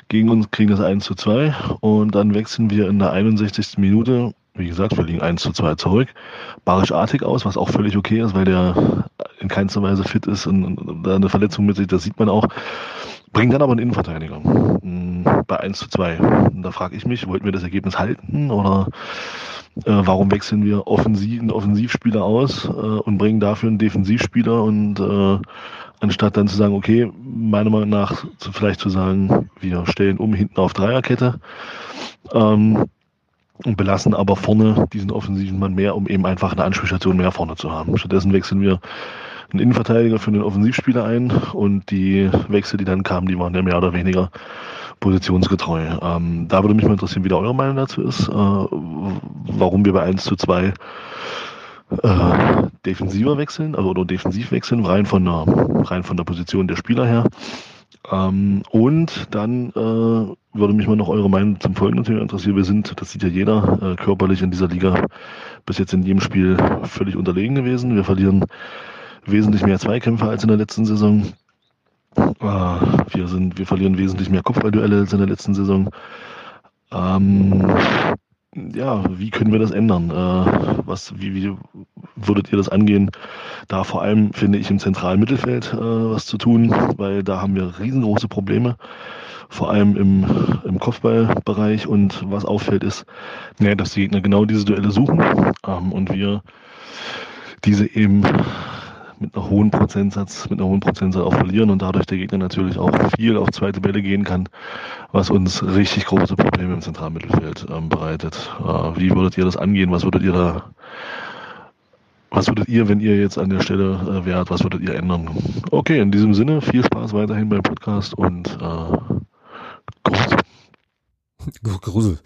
Gegen uns kriegen das 1 zu 2 und dann wechseln wir in der 61. Minute, wie gesagt, wir liegen 1 zu 2 zurück, Barisch Artig aus, was auch völlig okay ist, weil der in keinster Weise fit ist und da eine Verletzung mit sich, das sieht man auch. Bringt dann aber einen Innenverteidiger hm, bei 1 zu 2. Und da frage ich mich, wollten wir das Ergebnis halten oder warum wechseln wir offensiv, einen Offensivspieler aus äh, und bringen dafür einen Defensivspieler und äh, anstatt dann zu sagen, okay, meiner Meinung nach zu, vielleicht zu sagen, wir stellen um hinten auf Dreierkette ähm, und belassen aber vorne diesen offensiven Mann mehr, um eben einfach eine Anspielstation mehr vorne zu haben. Stattdessen wechseln wir einen Innenverteidiger für einen Offensivspieler ein und die Wechsel, die dann kamen, die waren ja mehr oder weniger positionsgetreu. Ähm, da würde mich mal interessieren, wie da eure Meinung dazu ist, äh, warum wir bei 1 zu 2 äh, defensiver wechseln, also oder defensiv wechseln, rein von der, rein von der Position der Spieler her. Ähm, und dann äh, würde mich mal noch eure Meinung zum folgenden Thema interessieren. Wir sind, das sieht ja jeder, äh, körperlich in dieser Liga bis jetzt in jedem Spiel völlig unterlegen gewesen. Wir verlieren wesentlich mehr Zweikämpfe als in der letzten Saison. Äh, wir, sind, wir verlieren wesentlich mehr Kopfballduelle als in der letzten Saison. Ähm, ja, wie können wir das ändern? Äh, was, wie, wie würdet ihr das angehen? Da vor allem finde ich im zentralen Mittelfeld äh, was zu tun, weil da haben wir riesengroße Probleme, vor allem im, im Kopfballbereich. Und was auffällt ist, nee, dass die Gegner genau diese Duelle suchen ähm, und wir diese eben mit einer hohen Prozentsatz, mit einer hohen Prozentsatz auch verlieren und dadurch der Gegner natürlich auch viel auf zweite Bälle gehen kann, was uns richtig große Probleme im Zentralmittelfeld ähm, bereitet. Äh, wie würdet ihr das angehen? Was würdet ihr da, was würdet ihr, wenn ihr jetzt an der Stelle äh, wärt, was würdet ihr ändern? Okay, in diesem Sinne, viel Spaß weiterhin beim Podcast und äh, Gruß. [laughs] Grusel.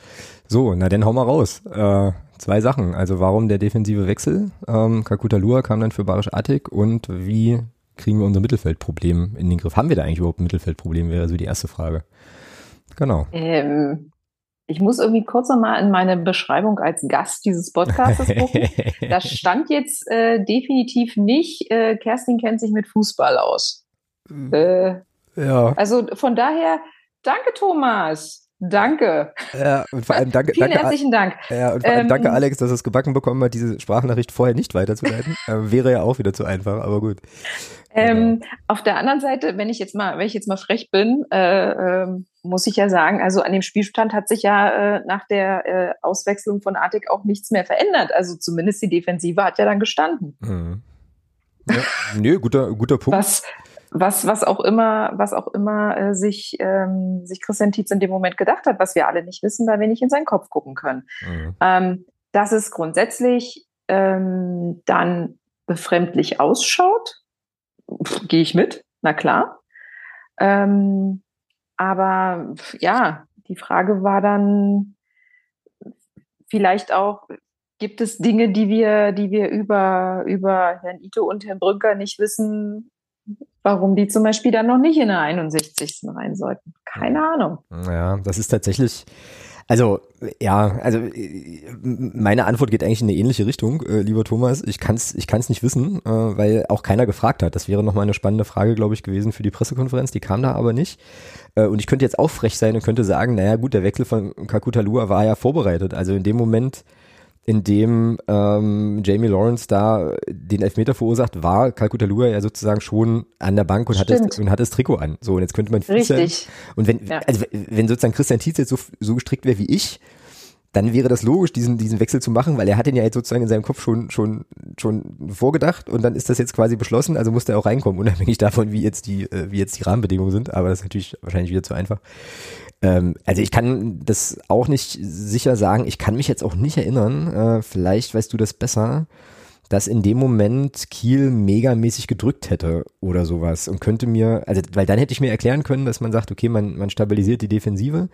So, na dann hau mal raus. Äh, zwei Sachen. Also warum der defensive Wechsel? Ähm, Kakuta Lua kam dann für Barisch Attic und wie kriegen wir unser Mittelfeldproblem in den Griff? Haben wir da eigentlich überhaupt ein Mittelfeldproblem, wäre so die erste Frage. Genau. Ähm, ich muss irgendwie kurz nochmal in meine Beschreibung als Gast dieses Podcasts gucken. [laughs] da stand jetzt äh, definitiv nicht, äh, Kerstin kennt sich mit Fußball aus. Äh, ja. Also von daher, danke Thomas. Danke. Ja, und vor allem danke. [laughs] Vielen danke, herzlichen Dank. Ja, und vor allem ähm, danke, Alex, dass du es gebacken bekommen hat, diese Sprachnachricht vorher nicht weiterzuleiten. [laughs] äh, wäre ja auch wieder zu einfach, aber gut. Ähm, ja. Auf der anderen Seite, wenn ich jetzt mal, wenn ich jetzt mal frech bin, äh, äh, muss ich ja sagen, also an dem Spielstand hat sich ja äh, nach der äh, Auswechslung von Artik auch nichts mehr verändert. Also zumindest die Defensive hat ja dann gestanden. Mhm. Ja, nö, guter, guter Punkt. Was, was, was auch immer, was auch immer äh, sich, ähm, sich Christian Tietz in dem Moment gedacht hat, was wir alle nicht wissen, weil wir nicht in seinen Kopf gucken können. Mhm. Ähm, dass es grundsätzlich ähm, dann befremdlich ausschaut, gehe ich mit, na klar. Ähm, aber ja, die Frage war dann vielleicht auch, gibt es Dinge, die wir, die wir über, über Herrn Ito und Herrn Brünker nicht wissen, warum die zum Beispiel dann noch nicht in der 61. rein sollten. Keine Ahnung. Ja, das ist tatsächlich, also ja, also meine Antwort geht eigentlich in eine ähnliche Richtung, äh, lieber Thomas. Ich kann es ich kann's nicht wissen, äh, weil auch keiner gefragt hat. Das wäre nochmal eine spannende Frage, glaube ich, gewesen für die Pressekonferenz. Die kam da aber nicht. Äh, und ich könnte jetzt auch frech sein und könnte sagen, naja gut, der Wechsel von Kakutalua war ja vorbereitet. Also in dem Moment in dem ähm, Jamie Lawrence da den Elfmeter verursacht, war Kalkutta Lua ja sozusagen schon an der Bank und hat, das, und hat das Trikot an. So, und jetzt könnte man Richtig. Und wenn, ja. also wenn sozusagen Christian Tietz jetzt so, so gestrickt wäre wie ich, dann wäre das logisch, diesen, diesen Wechsel zu machen, weil er hat ihn ja jetzt sozusagen in seinem Kopf schon, schon, schon vorgedacht und dann ist das jetzt quasi beschlossen, also muss er auch reinkommen, [laughs] unabhängig davon, wie jetzt die, äh, wie jetzt die Rahmenbedingungen sind, aber das ist natürlich wahrscheinlich wieder zu einfach. Ähm, also ich kann das auch nicht sicher sagen. Ich kann mich jetzt auch nicht erinnern, äh, vielleicht weißt du das besser, dass in dem Moment Kiel megamäßig gedrückt hätte oder sowas und könnte mir, also weil dann hätte ich mir erklären können, dass man sagt, okay, man, man stabilisiert die Defensive.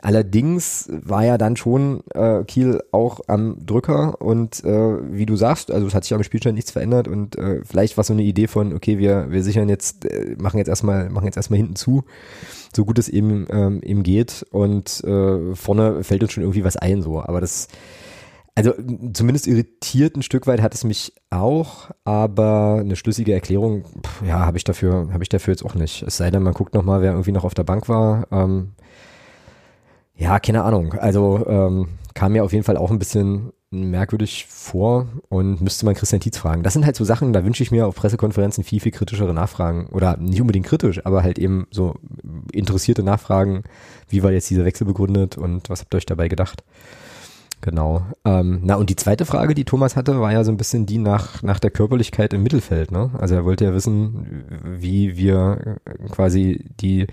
Allerdings war ja dann schon äh, Kiel auch am Drücker und äh, wie du sagst, also es hat sich am Spielstand nichts verändert und äh, vielleicht war so eine Idee von, okay, wir, wir sichern jetzt, äh, machen jetzt erstmal, machen jetzt erstmal hinten zu so gut es eben, ähm, eben geht. Und äh, vorne fällt uns schon irgendwie was ein, so. Aber das, also zumindest irritiert ein Stück weit hat es mich auch, aber eine schlüssige Erklärung, ja, habe ich dafür, habe ich dafür jetzt auch nicht. Es sei denn, man guckt nochmal, wer irgendwie noch auf der Bank war. Ähm, ja, keine Ahnung. Also ähm, kam mir auf jeden Fall auch ein bisschen merkwürdig vor und müsste man Christian Tietz fragen. Das sind halt so Sachen, da wünsche ich mir auf Pressekonferenzen viel, viel kritischere Nachfragen oder nicht unbedingt kritisch, aber halt eben so interessierte Nachfragen. Wie war jetzt dieser Wechsel begründet und was habt ihr euch dabei gedacht? Genau. Ähm, na und die zweite Frage, die Thomas hatte, war ja so ein bisschen die nach nach der Körperlichkeit im Mittelfeld. Ne? Also er wollte ja wissen, wie wir quasi die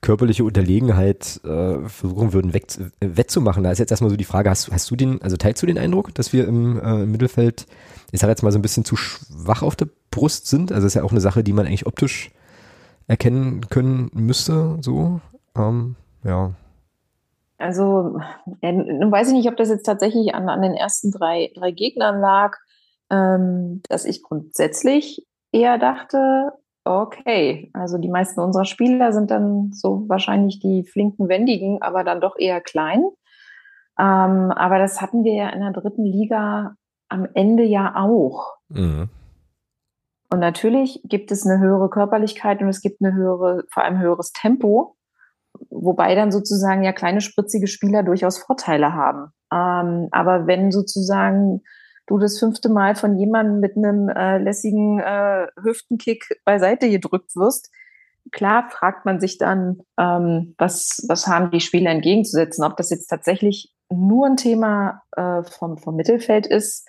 körperliche Unterlegenheit äh, versuchen würden weg, wettzumachen. Da ist jetzt erstmal so die Frage, hast, hast du den, also teilst du den Eindruck, dass wir im, äh, im Mittelfeld, ich sage jetzt mal so ein bisschen zu schwach auf der Brust sind? Also ist ja auch eine Sache, die man eigentlich optisch erkennen können müsste, so. Ähm, ja. Also, ja, nun weiß ich nicht, ob das jetzt tatsächlich an, an den ersten drei, drei Gegnern lag, ähm, dass ich grundsätzlich eher dachte, Okay, also die meisten unserer Spieler sind dann so wahrscheinlich die flinken Wendigen, aber dann doch eher klein. Ähm, aber das hatten wir ja in der dritten Liga am Ende ja auch. Mhm. Und natürlich gibt es eine höhere Körperlichkeit und es gibt eine höhere, vor allem höheres Tempo, wobei dann sozusagen ja kleine spritzige Spieler durchaus Vorteile haben. Ähm, aber wenn sozusagen du das fünfte Mal von jemandem mit einem äh, lässigen äh, Hüftenkick beiseite gedrückt wirst, klar fragt man sich dann, ähm, was, was haben die Spieler entgegenzusetzen. Ob das jetzt tatsächlich nur ein Thema äh, vom, vom Mittelfeld ist.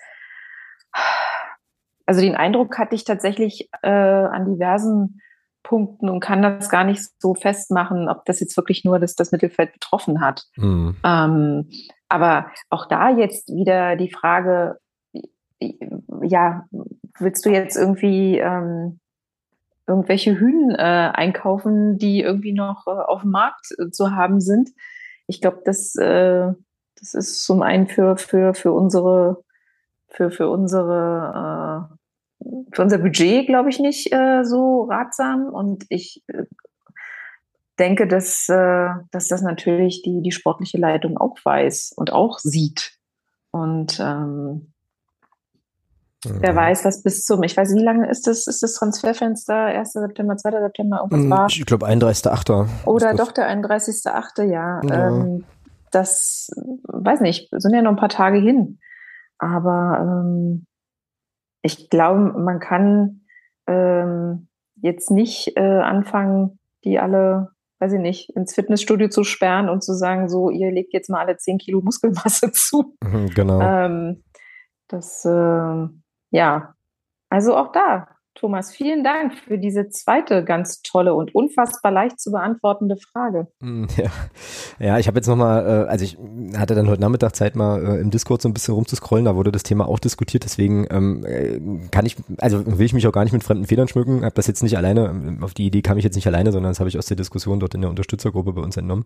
Also den Eindruck hatte ich tatsächlich äh, an diversen Punkten und kann das gar nicht so festmachen, ob das jetzt wirklich nur das, das Mittelfeld betroffen hat. Mhm. Ähm, aber auch da jetzt wieder die Frage, ja, willst du jetzt irgendwie ähm, irgendwelche Hühn äh, einkaufen, die irgendwie noch äh, auf dem Markt äh, zu haben sind? Ich glaube, das, äh, das ist zum einen für, für, für unsere, für, für unsere, äh, für unser Budget, glaube ich, nicht äh, so ratsam. Und ich äh, denke, dass, äh, dass das natürlich die, die sportliche Leitung auch weiß und auch sieht. Und ähm, Wer weiß, was bis zum, ich weiß nicht, wie lange ist das, ist das Transferfenster? 1. September, 2. September, irgendwas war? Ich glaube 31.8. Oder doch der 31.8., ja. ja. Ähm, das, weiß nicht, sind ja noch ein paar Tage hin. Aber ähm, ich glaube, man kann ähm, jetzt nicht äh, anfangen, die alle, weiß ich nicht, ins Fitnessstudio zu sperren und zu sagen, so, ihr legt jetzt mal alle 10 Kilo Muskelmasse [laughs] zu. Mhm, genau. Ähm, das, äh, ja, also auch da, Thomas, vielen Dank für diese zweite ganz tolle und unfassbar leicht zu beantwortende Frage. Hm, [laughs] ja, ja ich habe jetzt nochmal, äh, also ich hatte dann heute Nachmittag Zeit mal äh, im Discord so ein bisschen rumzuscrollen, da wurde das Thema auch diskutiert, deswegen ähm, äh, kann ich, also will ich mich auch gar nicht mit fremden Federn schmücken, habe das jetzt nicht alleine, auf die Idee kam ich jetzt nicht alleine, sondern das habe ich aus der Diskussion dort in der Unterstützergruppe bei uns entnommen.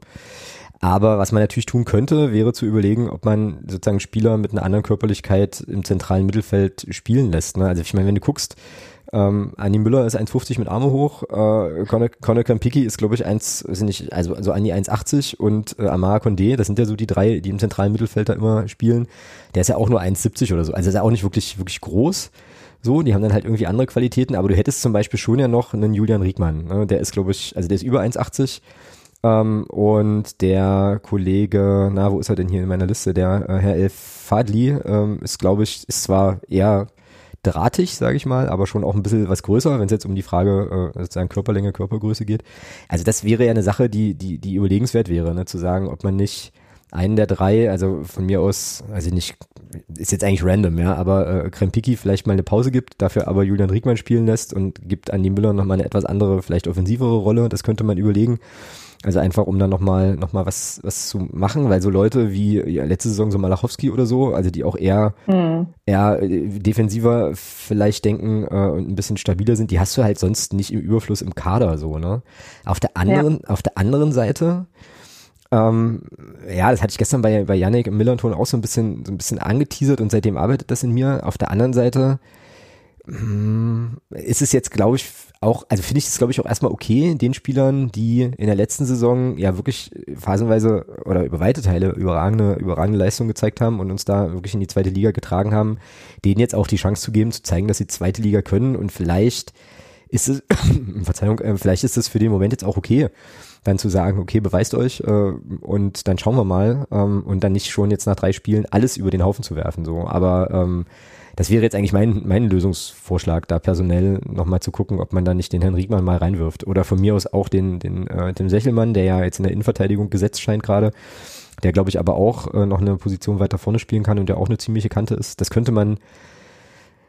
Aber was man natürlich tun könnte, wäre zu überlegen, ob man sozusagen Spieler mit einer anderen Körperlichkeit im zentralen Mittelfeld spielen lässt. Ne? Also ich meine, wenn du guckst, ähm, Anni Müller ist 1,50 mit Arme hoch, äh, Conor, Conor Campiki ist glaube ich 1, sind nicht, also, also Anni 1,80 und äh, Amara Condé, das sind ja so die drei, die im zentralen Mittelfeld da immer spielen. Der ist ja auch nur 1,70 oder so, also ist ja auch nicht wirklich, wirklich groß. So, die haben dann halt irgendwie andere Qualitäten, aber du hättest zum Beispiel schon ja noch einen Julian Riegmann, ne? der ist glaube ich, also der ist über 1,80 ähm, und der Kollege, na, wo ist er denn hier in meiner Liste? Der äh, Herr El Fadli ähm, ist, glaube ich, ist zwar eher drahtig, sage ich mal, aber schon auch ein bisschen was größer, wenn es jetzt um die Frage äh, sozusagen Körperlänge, Körpergröße geht. Also das wäre ja eine Sache, die, die, die überlegenswert wäre, ne? zu sagen, ob man nicht einen der drei, also von mir aus, also nicht, ist jetzt eigentlich random, ja, aber äh, Krempiki vielleicht mal eine Pause gibt, dafür aber Julian Riegmann spielen lässt und gibt Andi Müller nochmal eine etwas andere, vielleicht offensivere Rolle, das könnte man überlegen. Also einfach, um dann nochmal noch mal was, was zu machen, weil so Leute wie ja, letzte Saison so Malachowski oder so, also die auch eher, mhm. eher äh, defensiver vielleicht denken äh, und ein bisschen stabiler sind, die hast du halt sonst nicht im Überfluss im Kader so, ne? Auf der anderen, ja. auf der anderen Seite, ähm, ja, das hatte ich gestern bei, bei Yannick im Millanton auch so ein bisschen, so ein bisschen angeteasert und seitdem arbeitet das in mir. Auf der anderen Seite, ist es jetzt, glaube ich, auch, also finde ich es, glaube ich, auch erstmal okay, den Spielern, die in der letzten Saison ja wirklich phasenweise oder über weite Teile überragende, überragende Leistungen gezeigt haben und uns da wirklich in die zweite Liga getragen haben, denen jetzt auch die Chance zu geben, zu zeigen, dass sie zweite Liga können und vielleicht ist es, [coughs] Verzeihung, äh, vielleicht ist es für den Moment jetzt auch okay, dann zu sagen, okay, beweist euch äh, und dann schauen wir mal ähm, und dann nicht schon jetzt nach drei Spielen alles über den Haufen zu werfen. So, aber ähm, das wäre jetzt eigentlich mein, mein Lösungsvorschlag, da personell nochmal zu gucken, ob man da nicht den Herrn Riegmann mal reinwirft. Oder von mir aus auch den, den, äh, den Sechelmann, der ja jetzt in der Innenverteidigung gesetzt scheint gerade, der glaube ich aber auch äh, noch eine Position weiter vorne spielen kann und der auch eine ziemliche Kante ist. Das könnte man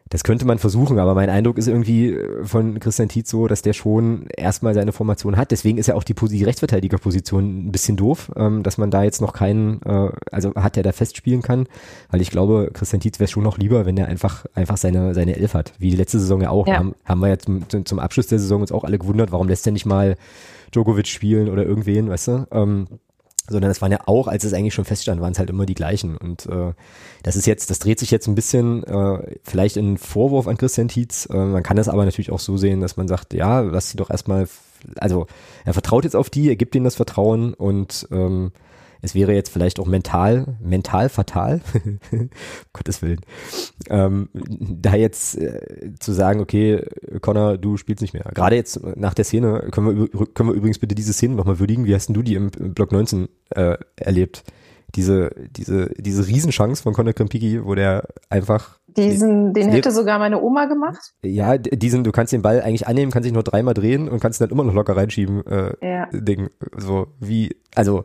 das könnte man versuchen, aber mein Eindruck ist irgendwie äh, von Christian Tietz so, dass der schon erstmal seine Formation hat. Deswegen ist ja auch die, die Rechtsverteidigerposition ein bisschen doof, ähm, dass man da jetzt noch keinen, äh, also hat, der da festspielen kann. Weil ich glaube, Christian Tietz wäre schon noch lieber, wenn er einfach, einfach seine, seine Elf hat. Wie die letzte Saison ja auch. Ja. Haben, haben wir ja zum, zum Abschluss der Saison uns auch alle gewundert, warum lässt er nicht mal Djokovic spielen oder irgendwen, weißt du? Ähm, sondern es waren ja auch, als es eigentlich schon feststand, waren es halt immer die gleichen. Und äh, das ist jetzt, das dreht sich jetzt ein bisschen äh, vielleicht in Vorwurf an Christian Tietz. Äh, man kann das aber natürlich auch so sehen, dass man sagt, ja, lass sie doch erstmal, also er vertraut jetzt auf die, er gibt ihnen das Vertrauen und ähm, es wäre jetzt vielleicht auch mental, mental fatal, [laughs] um Gottes Willen, ähm, da jetzt äh, zu sagen, okay, Connor, du spielst nicht mehr. Gerade jetzt nach der Szene, können wir, können wir übrigens bitte diese Szene nochmal würdigen, wie hast denn du die im, im Block 19 äh, erlebt? Diese, diese, diese Riesenchance von Conor Krempiki, wo der einfach diesen, den hätte sogar meine Oma gemacht. Ja, diesen, du kannst den Ball eigentlich annehmen, kannst dich nur dreimal drehen und kannst ihn dann immer noch locker reinschieben. Äh, ja. Ding. So wie, also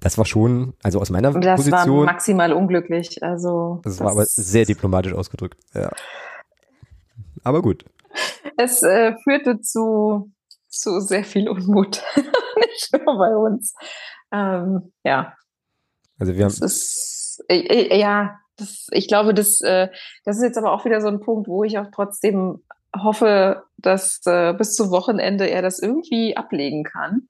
das war schon, also aus meiner das Position. Das war maximal unglücklich. Also das, das war aber sehr diplomatisch ausgedrückt. Ja. Aber gut. Es äh, führte zu, zu sehr viel Unmut, [laughs] nicht nur bei uns. Ähm, ja. Also wir haben. Das ist, äh, äh, ja, das, ich glaube, das, äh, das ist jetzt aber auch wieder so ein Punkt, wo ich auch trotzdem hoffe, dass äh, bis zum Wochenende er das irgendwie ablegen kann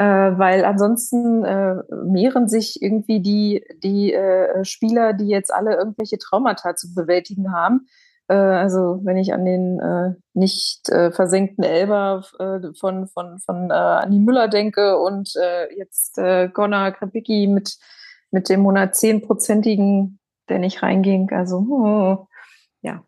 äh, weil ansonsten äh, mehren sich irgendwie die, die äh, Spieler, die jetzt alle irgendwelche Traumata zu bewältigen haben. Äh, also wenn ich an den äh, nicht äh, versenkten Elber äh, von, von, von äh, Anni Müller denke und äh, jetzt äh, Gonnar Krapicki mit, mit dem 110-prozentigen, der nicht reinging. Also, oh, ja.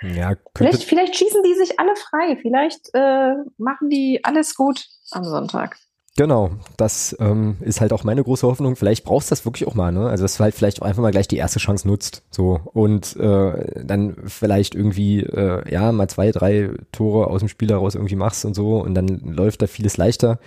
Ja, vielleicht, vielleicht schießen die sich alle frei. Vielleicht äh, machen die alles gut am Sonntag. Genau, das ähm, ist halt auch meine große Hoffnung. Vielleicht brauchst du das wirklich auch mal, ne? Also dass du halt vielleicht auch einfach mal gleich die erste Chance nutzt, so und äh, dann vielleicht irgendwie äh, ja mal zwei, drei Tore aus dem Spiel heraus irgendwie machst und so und dann läuft da vieles leichter.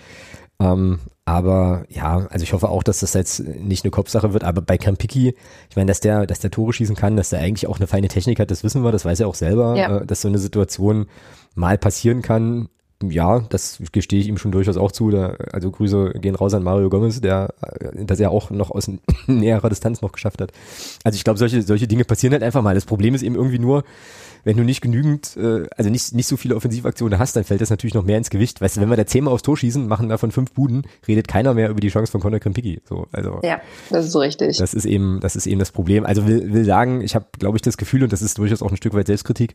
Ähm, aber ja, also ich hoffe auch, dass das jetzt nicht eine Kopfsache wird. Aber bei Kampiki, ich meine, dass der, dass der Tore schießen kann, dass der eigentlich auch eine feine Technik hat, das wissen wir, das weiß er auch selber, ja. äh, dass so eine Situation mal passieren kann ja, das gestehe ich ihm schon durchaus auch zu. Da, also Grüße gehen raus an Mario Gomez, der das ja auch noch aus [laughs] näherer Distanz noch geschafft hat. Also ich glaube, solche, solche Dinge passieren halt einfach mal. Das Problem ist eben irgendwie nur, wenn du nicht genügend, äh, also nicht, nicht so viele Offensivaktionen hast, dann fällt das natürlich noch mehr ins Gewicht. Weißt du, wenn wir da zehnmal aufs Tor schießen, machen davon fünf Buden, redet keiner mehr über die Chance von Conor Krempicki. So, also, ja, das ist so richtig. Das ist eben, das ist eben das Problem. Also will, will sagen, ich habe, glaube ich, das Gefühl, und das ist durchaus auch ein Stück weit Selbstkritik,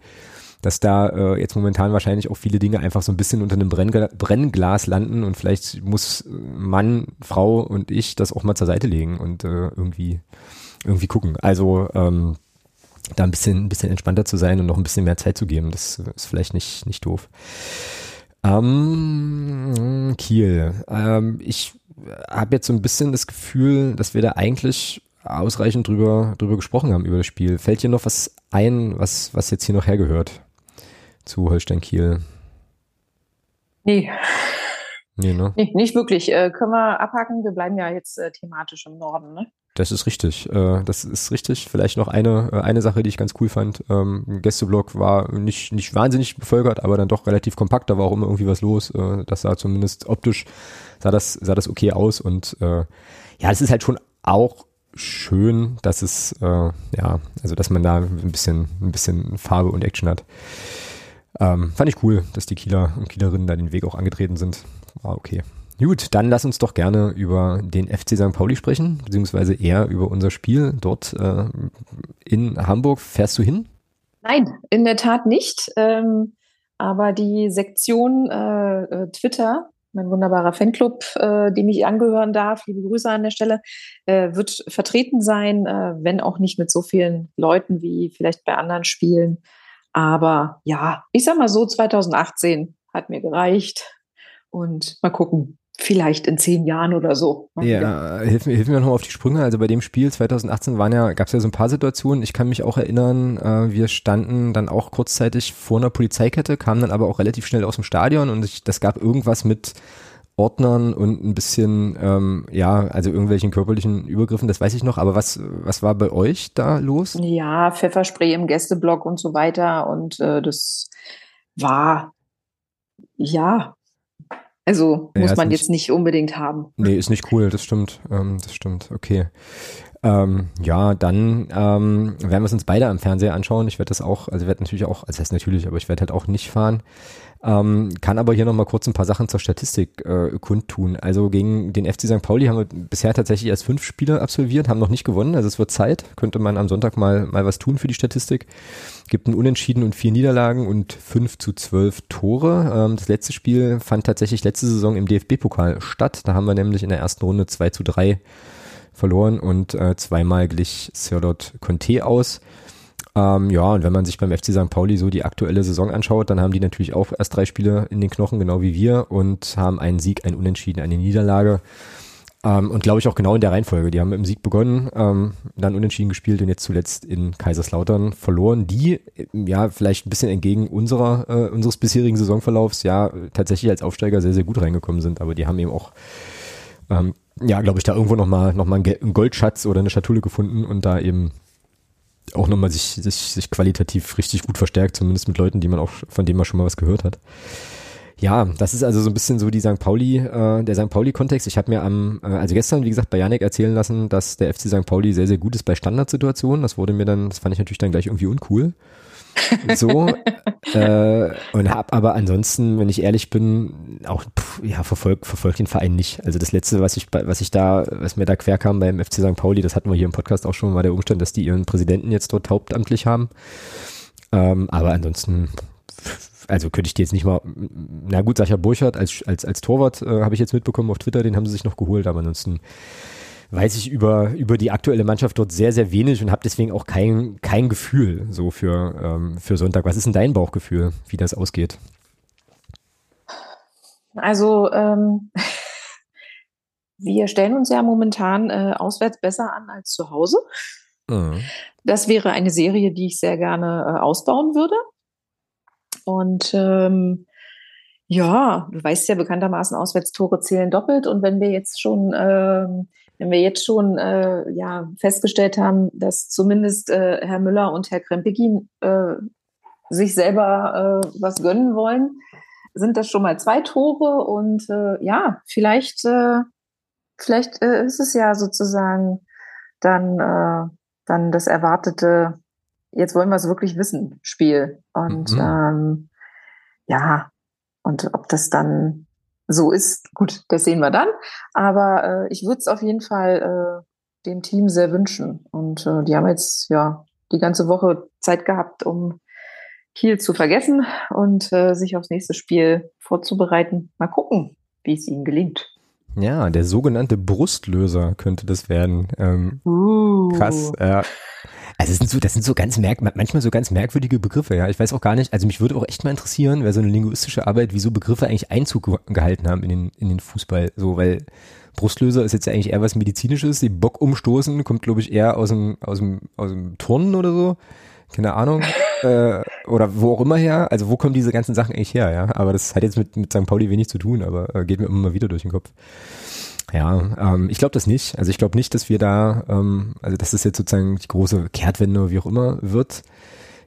dass da äh, jetzt momentan wahrscheinlich auch viele Dinge einfach so ein bisschen unter einem Brenngla Brennglas landen und vielleicht muss Mann, Frau und ich das auch mal zur Seite legen und äh, irgendwie irgendwie gucken. Also ähm, da ein bisschen ein bisschen entspannter zu sein und noch ein bisschen mehr Zeit zu geben, das ist vielleicht nicht nicht doof. Ähm, Kiel. Ähm, ich habe jetzt so ein bisschen das Gefühl, dass wir da eigentlich ausreichend drüber, drüber gesprochen haben über das Spiel. Fällt dir noch was ein, was, was jetzt hier noch hergehört? Zu Holstein Kiel? Nee. Nee, ne? Nee, nicht wirklich. Äh, können wir abhaken? Wir bleiben ja jetzt äh, thematisch im Norden, ne? Das ist richtig. Äh, das ist richtig. Vielleicht noch eine, äh, eine Sache, die ich ganz cool fand. Ähm, Gästeblock war nicht, nicht wahnsinnig bevölkert, aber dann doch relativ kompakt. Da war auch immer irgendwie was los. Äh, das sah zumindest optisch, sah das, sah das okay aus. Und äh, ja, es ist halt schon auch schön, dass es, ja, also dass man da ein bisschen, ein bisschen Farbe und Action hat. Ähm, fand ich cool, dass die Kieler und Kielerinnen da den Weg auch angetreten sind. War okay. Gut, dann lass uns doch gerne über den FC St. Pauli sprechen, beziehungsweise eher über unser Spiel dort äh, in Hamburg. Fährst du hin? Nein, in der Tat nicht. Ähm, aber die Sektion äh, äh Twitter, mein wunderbarer Fanclub, äh, dem ich angehören darf, liebe Grüße an der Stelle, äh, wird vertreten sein, äh, wenn auch nicht mit so vielen Leuten wie vielleicht bei anderen Spielen. Aber ja, ich sag mal so, 2018 hat mir gereicht. Und mal gucken, vielleicht in zehn Jahren oder so. Ja, hilf mir, hilf mir noch auf die Sprünge. Also bei dem Spiel 2018 waren ja, gab es ja so ein paar Situationen. Ich kann mich auch erinnern, äh, wir standen dann auch kurzzeitig vor einer Polizeikette, kamen dann aber auch relativ schnell aus dem Stadion und ich, das gab irgendwas mit Ordnern und ein bisschen, ähm, ja, also irgendwelchen körperlichen Übergriffen, das weiß ich noch, aber was, was war bei euch da los? Ja, Pfefferspray im Gästeblock und so weiter und äh, das war, ja, also muss ja, man nicht, jetzt nicht unbedingt haben. Nee, ist nicht cool, das stimmt, ähm, das stimmt, okay. Ähm, ja, dann ähm, werden wir es uns beide am Fernseher anschauen. Ich werde das auch, also werde natürlich auch, also das heißt natürlich, aber ich werde halt auch nicht fahren. Ähm, kann aber hier nochmal kurz ein paar Sachen zur Statistik äh, kundtun. Also gegen den FC St. Pauli haben wir bisher tatsächlich erst fünf Spiele absolviert, haben noch nicht gewonnen. Also es wird Zeit. Könnte man am Sonntag mal, mal was tun für die Statistik. Gibt ein Unentschieden und vier Niederlagen und fünf zu zwölf Tore. Ähm, das letzte Spiel fand tatsächlich letzte Saison im DFB-Pokal statt. Da haben wir nämlich in der ersten Runde zwei zu drei verloren und äh, zweimal glich Sirlot Conte aus. Ähm, ja, und wenn man sich beim FC St. Pauli so die aktuelle Saison anschaut, dann haben die natürlich auch erst drei Spiele in den Knochen, genau wie wir, und haben einen Sieg, einen Unentschieden, eine Niederlage. Ähm, und glaube ich auch genau in der Reihenfolge. Die haben mit dem Sieg begonnen, ähm, dann unentschieden gespielt und jetzt zuletzt in Kaiserslautern verloren, die ja vielleicht ein bisschen entgegen unserer äh, unseres bisherigen Saisonverlaufs ja tatsächlich als Aufsteiger sehr, sehr gut reingekommen sind. Aber die haben eben auch ähm, ja, glaube ich, da irgendwo nochmal noch mal einen Goldschatz oder eine Schatulle gefunden und da eben auch nochmal sich, sich, sich qualitativ richtig gut verstärkt, zumindest mit Leuten, die man auch, von denen man schon mal was gehört hat. Ja, das ist also so ein bisschen so die St. Pauli, äh, der St. Pauli-Kontext. Ich habe mir am, äh, also gestern, wie gesagt, bei Janik erzählen lassen, dass der FC St. Pauli sehr, sehr gut ist bei Standardsituationen. Das wurde mir dann, das fand ich natürlich dann gleich irgendwie uncool so [laughs] äh, und habe aber ansonsten, wenn ich ehrlich bin, auch pff, ja verfolgt verfolgt den Verein nicht. Also das letzte, was ich was ich da, was mir da quer kam beim FC St. Pauli, das hatten wir hier im Podcast auch schon, war der Umstand, dass die ihren Präsidenten jetzt dort hauptamtlich haben. Ähm, aber ansonsten also könnte ich dir jetzt nicht mal, na gut, Sacha Burchardt als, als, als Torwart äh, habe ich jetzt mitbekommen auf Twitter, den haben sie sich noch geholt, aber ansonsten weiß ich über, über die aktuelle Mannschaft dort sehr, sehr wenig und habe deswegen auch kein, kein Gefühl so für, ähm, für Sonntag. Was ist denn dein Bauchgefühl, wie das ausgeht? Also ähm, [laughs] wir stellen uns ja momentan äh, auswärts besser an als zu Hause. Mhm. Das wäre eine Serie, die ich sehr gerne äh, ausbauen würde. Und ähm, ja, du weißt ja bekanntermaßen, Auswärtstore zählen doppelt. Und wenn wir jetzt schon ähm, wenn wir jetzt schon äh, ja, festgestellt haben, dass zumindest äh, Herr Müller und Herr Krempegin äh, sich selber äh, was gönnen wollen, sind das schon mal zwei Tore und äh, ja, vielleicht, äh, vielleicht äh, ist es ja sozusagen dann, äh, dann das erwartete, jetzt wollen wir es wirklich wissen, Spiel. Und mhm. ähm, ja, und ob das dann so ist, gut, das sehen wir dann. Aber äh, ich würde es auf jeden Fall äh, dem Team sehr wünschen. Und äh, die haben jetzt ja die ganze Woche Zeit gehabt, um Kiel zu vergessen und äh, sich aufs nächste Spiel vorzubereiten. Mal gucken, wie es ihnen gelingt. Ja, der sogenannte Brustlöser könnte das werden. Ähm, uh. Krass, ja. Also das sind so, das sind so ganz merk manchmal so ganz merkwürdige Begriffe, ja. Ich weiß auch gar nicht, also mich würde auch echt mal interessieren, wer so eine linguistische Arbeit, wie so Begriffe eigentlich Einzug gehalten haben in den, in den Fußball. So, weil Brustlöser ist jetzt ja eigentlich eher was Medizinisches. Die Bock umstoßen kommt, glaube ich, eher aus dem, aus dem, aus dem Turnen oder so. Keine Ahnung. [laughs] äh, oder wo auch immer her. Also wo kommen diese ganzen Sachen eigentlich her, ja? Aber das hat jetzt mit, mit St. Pauli wenig zu tun, aber äh, geht mir immer mal wieder durch den Kopf. Ja, ähm, ich glaube das nicht. Also ich glaube nicht, dass wir da, ähm, also dass das jetzt sozusagen die große Kehrtwende, wie auch immer, wird.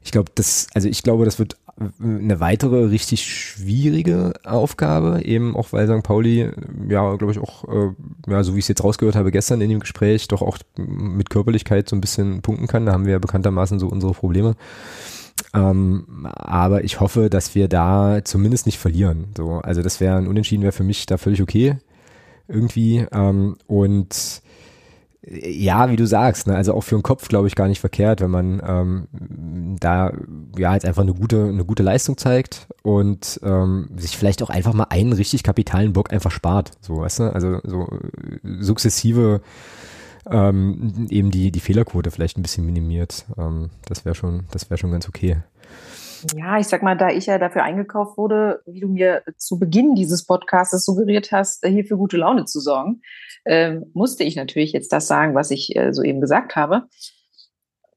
Ich glaube, das, also ich glaube, das wird eine weitere richtig schwierige Aufgabe, eben auch weil St. Pauli, ja, glaube ich auch, äh, ja, so wie ich es jetzt rausgehört habe gestern in dem Gespräch, doch auch mit Körperlichkeit so ein bisschen punkten kann. Da haben wir ja bekanntermaßen so unsere Probleme. Ähm, aber ich hoffe, dass wir da zumindest nicht verlieren. So, also das wäre ein Unentschieden wäre für mich da völlig okay irgendwie. Ähm, und ja, wie du sagst, ne, also auch für den Kopf glaube ich gar nicht verkehrt, wenn man ähm, da ja jetzt einfach eine gute eine gute Leistung zeigt und ähm, sich vielleicht auch einfach mal einen richtig kapitalen Bock einfach spart, so weißt du, also so sukzessive ähm, eben die die Fehlerquote vielleicht ein bisschen minimiert. Ähm, das wäre schon das wäre schon ganz okay. Ja, ich sag mal, da ich ja dafür eingekauft wurde, wie du mir zu Beginn dieses Podcasts suggeriert hast, hier für gute Laune zu sorgen, äh, musste ich natürlich jetzt das sagen, was ich äh, soeben gesagt habe.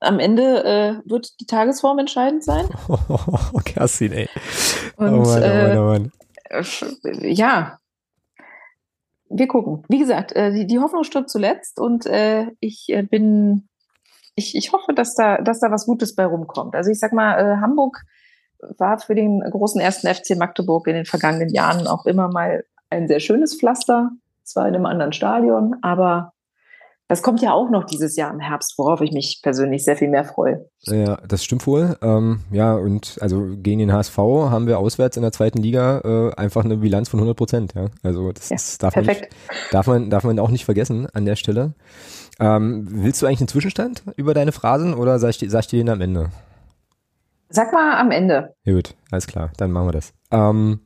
Am Ende äh, wird die Tagesform entscheidend sein. [laughs] Oh, Kerstin, ey. Und, oh Mann, oh Mann, oh Mann. Äh, ja, wir gucken. Wie gesagt, äh, die, die Hoffnung stirbt zuletzt und äh, ich äh, bin, ich, ich hoffe, dass da, dass da was Gutes bei rumkommt. Also ich sag mal, äh, Hamburg war für den großen ersten FC Magdeburg in den vergangenen Jahren auch immer mal ein sehr schönes Pflaster, zwar in einem anderen Stadion, aber das kommt ja auch noch dieses Jahr im Herbst, worauf ich mich persönlich sehr viel mehr freue. Ja, das stimmt wohl. Ähm, ja, und also gegen den HSV haben wir auswärts in der zweiten Liga äh, einfach eine Bilanz von 100 Prozent. Ja? Also das, Ja, das darf, man nicht, darf, man, darf man auch nicht vergessen an der Stelle. Ähm, willst du eigentlich einen Zwischenstand über deine Phrasen oder sag ich, sag ich dir den am Ende? Sag mal am Ende. Ja, gut, alles klar, dann machen wir das. Ähm,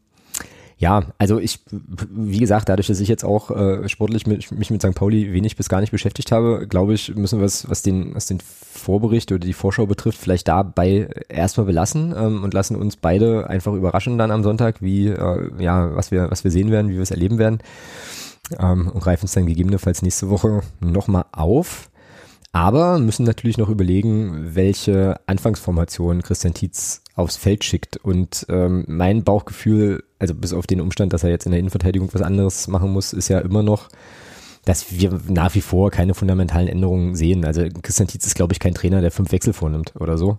ja, also ich, wie gesagt, dadurch, dass ich jetzt auch äh, sportlich mit, mich mit St. Pauli wenig bis gar nicht beschäftigt habe, glaube ich, müssen wir es, was den, was den Vorbericht oder die Vorschau betrifft, vielleicht dabei erstmal belassen ähm, und lassen uns beide einfach überraschen dann am Sonntag, wie, äh, ja, was wir, was wir sehen werden, wie wir es erleben werden. Ähm, und greifen es dann gegebenenfalls nächste Woche nochmal auf. Aber müssen natürlich noch überlegen, welche Anfangsformation Christian Tietz aufs Feld schickt. Und ähm, mein Bauchgefühl, also bis auf den Umstand, dass er jetzt in der Innenverteidigung was anderes machen muss, ist ja immer noch, dass wir nach wie vor keine fundamentalen Änderungen sehen. Also Christian Tietz ist, glaube ich, kein Trainer, der fünf Wechsel vornimmt oder so.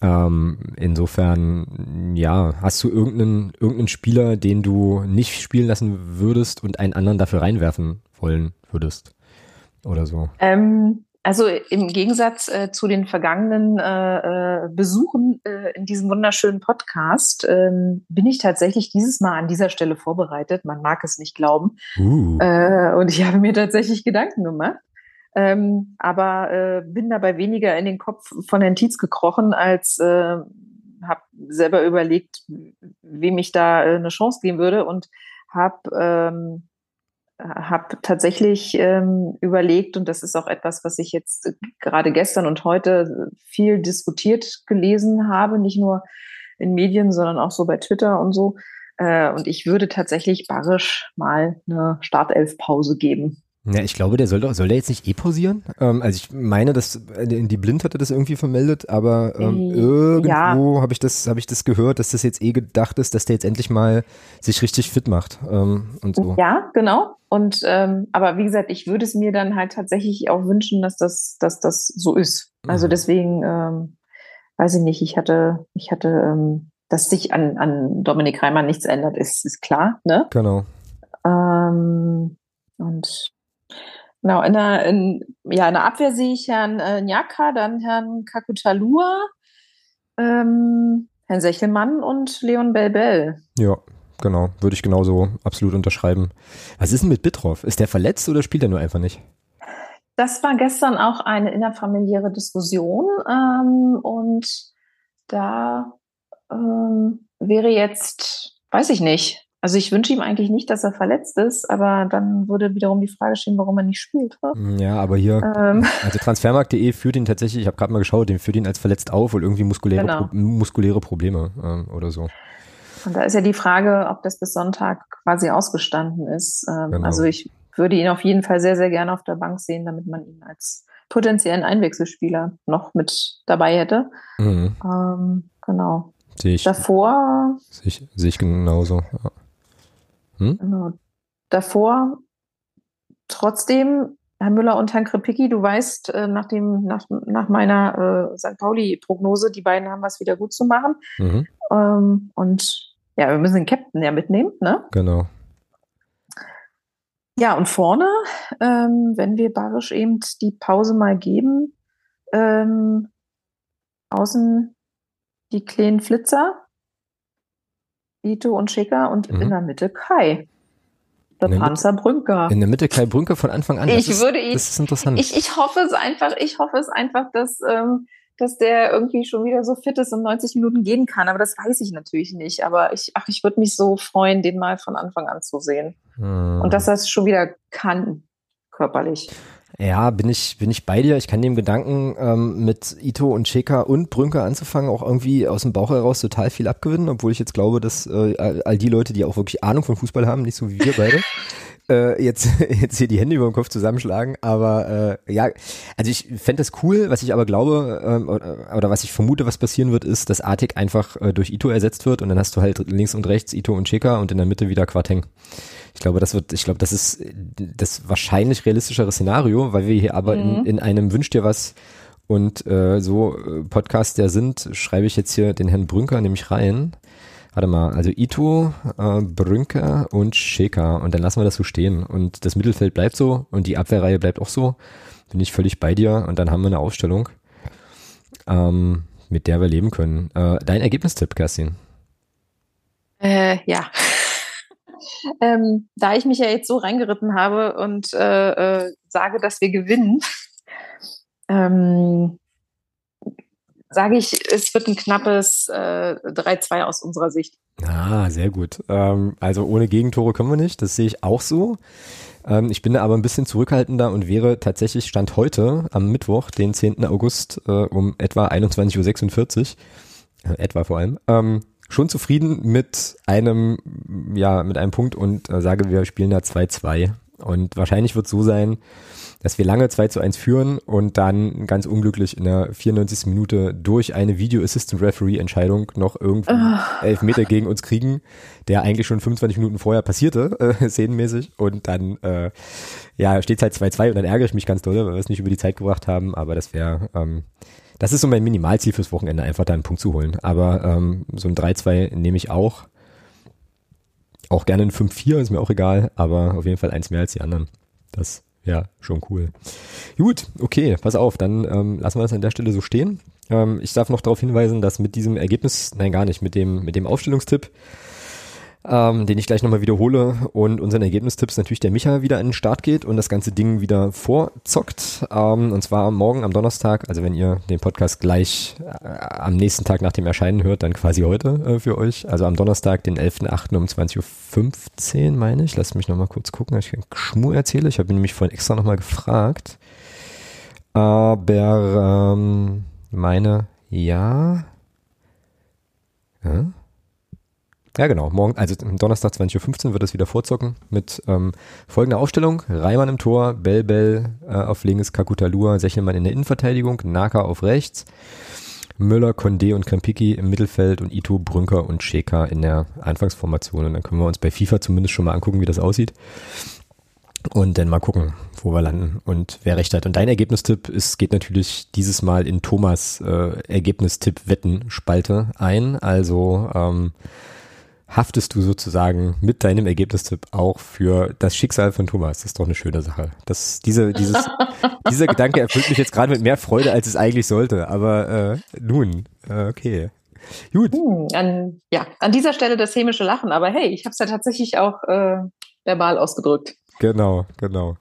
Ähm, insofern, ja, hast du irgendeinen, irgendeinen Spieler, den du nicht spielen lassen würdest und einen anderen dafür reinwerfen wollen würdest? Oder so. Ähm, also im Gegensatz äh, zu den vergangenen äh, äh, Besuchen äh, in diesem wunderschönen Podcast ähm, bin ich tatsächlich dieses Mal an dieser Stelle vorbereitet. Man mag es nicht glauben. Uh. Äh, und ich habe mir tatsächlich Gedanken gemacht. Ähm, aber äh, bin dabei weniger in den Kopf von Herrn Tietz gekrochen, als habe selber überlegt, wem ich da eine Chance geben würde und habe ähm, hab tatsächlich ähm, überlegt, und das ist auch etwas, was ich jetzt gerade gestern und heute viel diskutiert gelesen habe, nicht nur in Medien, sondern auch so bei Twitter und so. Äh, und ich würde tatsächlich Barisch mal eine Startelf-Pause geben. Ja, ich glaube, der soll doch, soll der jetzt nicht eh pausieren? Ähm, also ich meine, dass äh, die Blind hatte das irgendwie vermeldet, aber ähm, Äh, irgendwo ja. habe ich das, habe ich das gehört, dass das jetzt eh gedacht ist, dass der jetzt endlich mal sich richtig fit macht ähm, und so. Ja, genau. Und ähm, aber wie gesagt, ich würde es mir dann halt tatsächlich auch wünschen, dass das, dass das so ist. Also Mhm. deswegen ähm, weiß ich nicht. Ich hatte, ich hatte, ähm, dass sich an an Dominik Reimann nichts ändert, ist ist klar, ne? Genau. Und genau, in der, in, ja, in der Abwehr sehe ich Herrn äh, Njaka, dann Herrn Kakutalua, ähm, Herrn Sechelmann und Leon Belbel. Ja, genau. Würde ich genauso absolut unterschreiben. Was ist denn mit Bitroff? Ist der verletzt oder spielt er nur einfach nicht? Das war gestern auch eine innerfamiliäre Diskussion ähm, und da ähm, wäre jetzt, weiß ich nicht. Also ich wünsche ihm eigentlich nicht, dass er verletzt ist, aber dann würde wiederum die Frage stehen, warum er nicht spielt. ne? Ja, aber hier, Ähm, [laughs] also Transfermarkt.de führt ihn tatsächlich, ich habe gerade mal geschaut, den führt ihn als verletzt auf und irgendwie muskuläre, Genau. Pro muskuläre Probleme ähm, oder so. Und da ist ja die Frage, ob das bis Sonntag quasi ausgestanden ist. Ähm, Genau. Also ich würde ihn auf jeden Fall sehr, sehr gerne auf der Bank sehen, damit man ihn als potenziellen Einwechselspieler noch mit dabei hätte. Mhm. Ähm, genau. Sehe ich, Davor, sehe ich, sehe ich genauso. Ja. Genau, davor trotzdem, Herr Müller und Herrn Krepicki, du weißt, äh, nach, dem, nach, nach meiner äh, St. Pauli-Prognose, die beiden haben was wieder gut zu machen. Mhm. Ähm, und ja, wir müssen den Captain ja mitnehmen, ne? Genau. Ja, und vorne, ähm, wenn wir Barisch eben die Pause mal geben, ähm, außen die kleinen Flitzer, Ito und Schicker und Mhm. in der Mitte Kai. Der In der Panzer Brünker. In der Mitte Kai Brünke von Anfang an. Das Ich ist, würde ihn- Das ist interessant. Ich, ich hoffe es einfach, ich hoffe es einfach, dass, ähm, dass der irgendwie schon wieder so fit ist und 90 Minuten gehen kann. Aber das weiß ich natürlich nicht. Aber ich, ach, ich würde mich so freuen, den mal von Anfang an zu sehen. Mhm. Und dass er es schon wieder kann, körperlich. Ja, bin ich, bin ich bei dir. Ich kann dem Gedanken, ähm, mit Ito und Cheka und Brünker anzufangen, auch irgendwie aus dem Bauch heraus total viel abgewinnen, obwohl ich jetzt glaube, dass äh, all die Leute, die auch wirklich Ahnung von Fußball haben, nicht so wie wir beide, [laughs] äh, jetzt, [laughs] jetzt hier die Hände über den Kopf zusammenschlagen. Aber äh, ja, also ich fände das cool, was ich aber glaube, ähm, oder, oder was ich vermute, was passieren wird, ist, dass Artik einfach äh, durch Ito ersetzt wird und dann hast du halt links und rechts Ito und Cheka und in der Mitte wieder Quateng. Ich glaube, das wird, ich glaube, das ist das wahrscheinlich realistischere Szenario, weil wir hier aber mhm. in, in einem Wünsch dir was und äh, so äh, Podcast der sind, schreibe ich jetzt hier den Herrn Brünker nämlich rein. Warte mal, also Ito, äh, Brünker und Scheka und dann lassen wir das so stehen und das Mittelfeld bleibt so und die Abwehrreihe bleibt auch so. Bin ich völlig bei dir und dann haben wir eine Aufstellung, ähm, mit der wir leben können. Äh, dein Ergebnistipp, Kerstin? Äh, ja ähm, da ich mich ja jetzt so reingeritten habe und äh, äh, sage, dass wir gewinnen, [laughs] ähm, sage ich, es wird ein knappes äh, 3-2 aus unserer Sicht. Ah, sehr gut. Ähm, also ohne Gegentore können wir nicht, das sehe ich auch so. Ähm, ich bin da aber ein bisschen zurückhaltender und wäre tatsächlich Stand heute am Mittwoch, den 10. August äh, um etwa 21.46 Uhr, äh, etwa vor allem, ähm, schon zufrieden mit einem, ja, mit einem Punkt und äh, sage, wir spielen da 2-2. Und wahrscheinlich wird es so sein, dass wir lange 2 zu 1 führen und dann ganz unglücklich in der 94. Minute durch eine Video Assistant Referee Entscheidung noch irgendwie oh. elf Meter gegen uns kriegen, der eigentlich schon 25 Minuten vorher passierte, äh, [laughs] szenenmäßig. Und dann, äh, ja, steht halt 2-2 und dann ärgere ich mich ganz doll, weil wir es nicht über die Zeit gebracht haben, aber das wäre, ähm, das ist so mein Minimalziel fürs Wochenende, einfach da einen Punkt zu holen. Aber ähm, so ein 3-2 nehme ich auch. Auch gerne ein 5-4, ist mir auch egal, aber auf jeden Fall eins mehr als die anderen. Das ja schon cool. Gut, okay, pass auf, dann ähm, lassen wir das an der Stelle so stehen. Ähm, ich darf noch darauf hinweisen, dass mit diesem Ergebnis, nein gar nicht, mit dem, mit dem Aufstellungstipp ähm, den ich gleich nochmal wiederhole und unseren Ergebnistipps natürlich der Micha wieder an den Start geht und das ganze Ding wieder vorzockt. Ähm, und zwar morgen am Donnerstag, also wenn ihr den Podcast gleich äh, am nächsten Tag nach dem Erscheinen hört, dann quasi heute äh, für euch. Also am Donnerstag, den 11.8. um 20.15 Uhr, meine ich. Lasst mich nochmal kurz gucken, ich Schmur erzähle. Ich habe nämlich vorhin extra nochmal gefragt. Aber ähm, meine, ja. Ja, ja, genau. Morgen, also Donnerstag 20.15 Uhr wird es wieder vorzocken mit ähm, folgender Aufstellung. Reimann im Tor, Bell Bell äh, auf links, Kakutalua, Sechelmann in der Innenverteidigung, Naka auf rechts, Müller, Condé und Krempiki im Mittelfeld und Ito, Brünker und Scheka in der Anfangsformation. Und dann können wir uns bei FIFA zumindest schon mal angucken, wie das aussieht. Und dann mal gucken, wo wir landen und wer recht hat. Und dein Ergebnistipp ist, geht natürlich dieses Mal in Thomas äh, Ergebnistipp-Wetten-Spalte ein. Also ähm, haftest du sozusagen mit deinem Ergebnistipp auch für das Schicksal von Thomas. Das ist doch eine schöne Sache. Das, diese, dieses, [laughs] dieser Gedanke erfüllt mich jetzt gerade mit mehr Freude, als es eigentlich sollte. Aber äh, nun, äh, okay. Gut. Hm, an, ja, an dieser Stelle das hämische Lachen. Aber hey, ich habe es ja tatsächlich auch äh, verbal ausgedrückt. Genau, genau.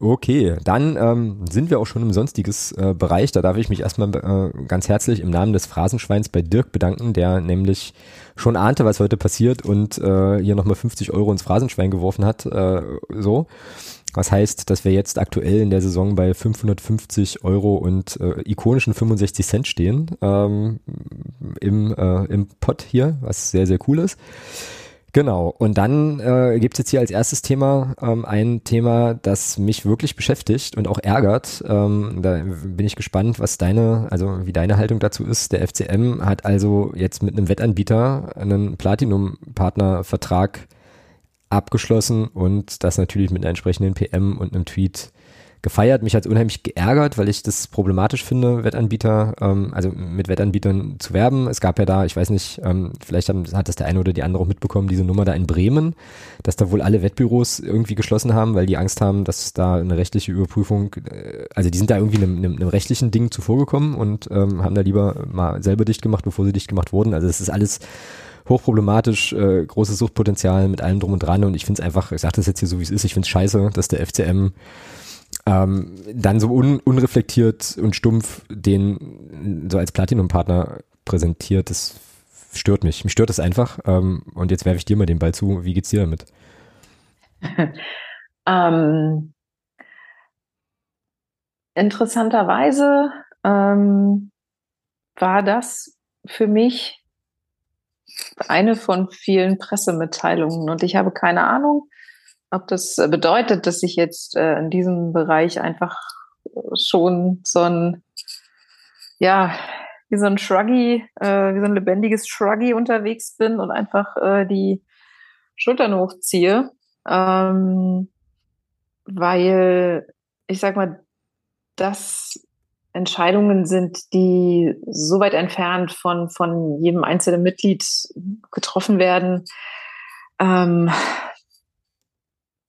Okay, dann ähm, sind wir auch schon im sonstiges äh, Bereich. Da darf ich mich erstmal äh, ganz herzlich im Namen des Phrasenschweins bei Dirk bedanken, der nämlich schon ahnte, was heute passiert und äh, hier nochmal 50 Euro ins Phrasenschwein geworfen hat. Äh, so. Was heißt, dass wir jetzt aktuell in der Saison bei 550 Euro und äh, ikonischen 65 Cent stehen ähm, im, äh, im Pot hier, was sehr, sehr cool ist. Genau, und dann äh, gibt es jetzt hier als erstes Thema ähm, ein Thema, das mich wirklich beschäftigt und auch ärgert. Ähm, da bin ich gespannt, was deine, also wie deine Haltung dazu ist. Der FCM hat also jetzt mit einem Wettanbieter einen Platinum-Partner-Vertrag abgeschlossen und das natürlich mit einer entsprechenden PM und einem Tweet gefeiert. Mich es unheimlich geärgert, weil ich das problematisch finde, Wettanbieter, ähm, also mit Wettanbietern zu werben. Es gab ja da, ich weiß nicht, ähm, vielleicht haben, hat das der eine oder die andere auch mitbekommen, diese Nummer da in Bremen, dass da wohl alle Wettbüros irgendwie geschlossen haben, weil die Angst haben, dass da eine rechtliche Überprüfung, äh, also die sind da irgendwie einem, einem, einem rechtlichen Ding zuvorgekommen und ähm, haben da lieber mal selber dicht gemacht, bevor sie dicht gemacht wurden. Also es ist alles hochproblematisch, äh, großes Suchtpotenzial mit allem drum und dran und ich finde es einfach, ich sage das jetzt hier so wie es ist, ich finde es scheiße, dass der FCM ähm, dann so un, unreflektiert und stumpf den so als Platinum-Partner präsentiert, das stört mich. Mich stört das einfach. Ähm, und jetzt werfe ich dir mal den Ball zu. Wie geht's dir damit? [laughs] ähm, interessanterweise ähm, war das für mich eine von vielen Pressemitteilungen und ich habe keine Ahnung, ob das bedeutet, dass ich jetzt äh, in diesem Bereich einfach schon so ein, ja, wie so ein Shruggy, äh, wie so ein lebendiges Shruggy unterwegs bin und einfach äh, die Schultern hochziehe. Ähm, weil ich sag mal, das Entscheidungen sind, die so weit entfernt von, von jedem einzelnen Mitglied getroffen werden. Ähm,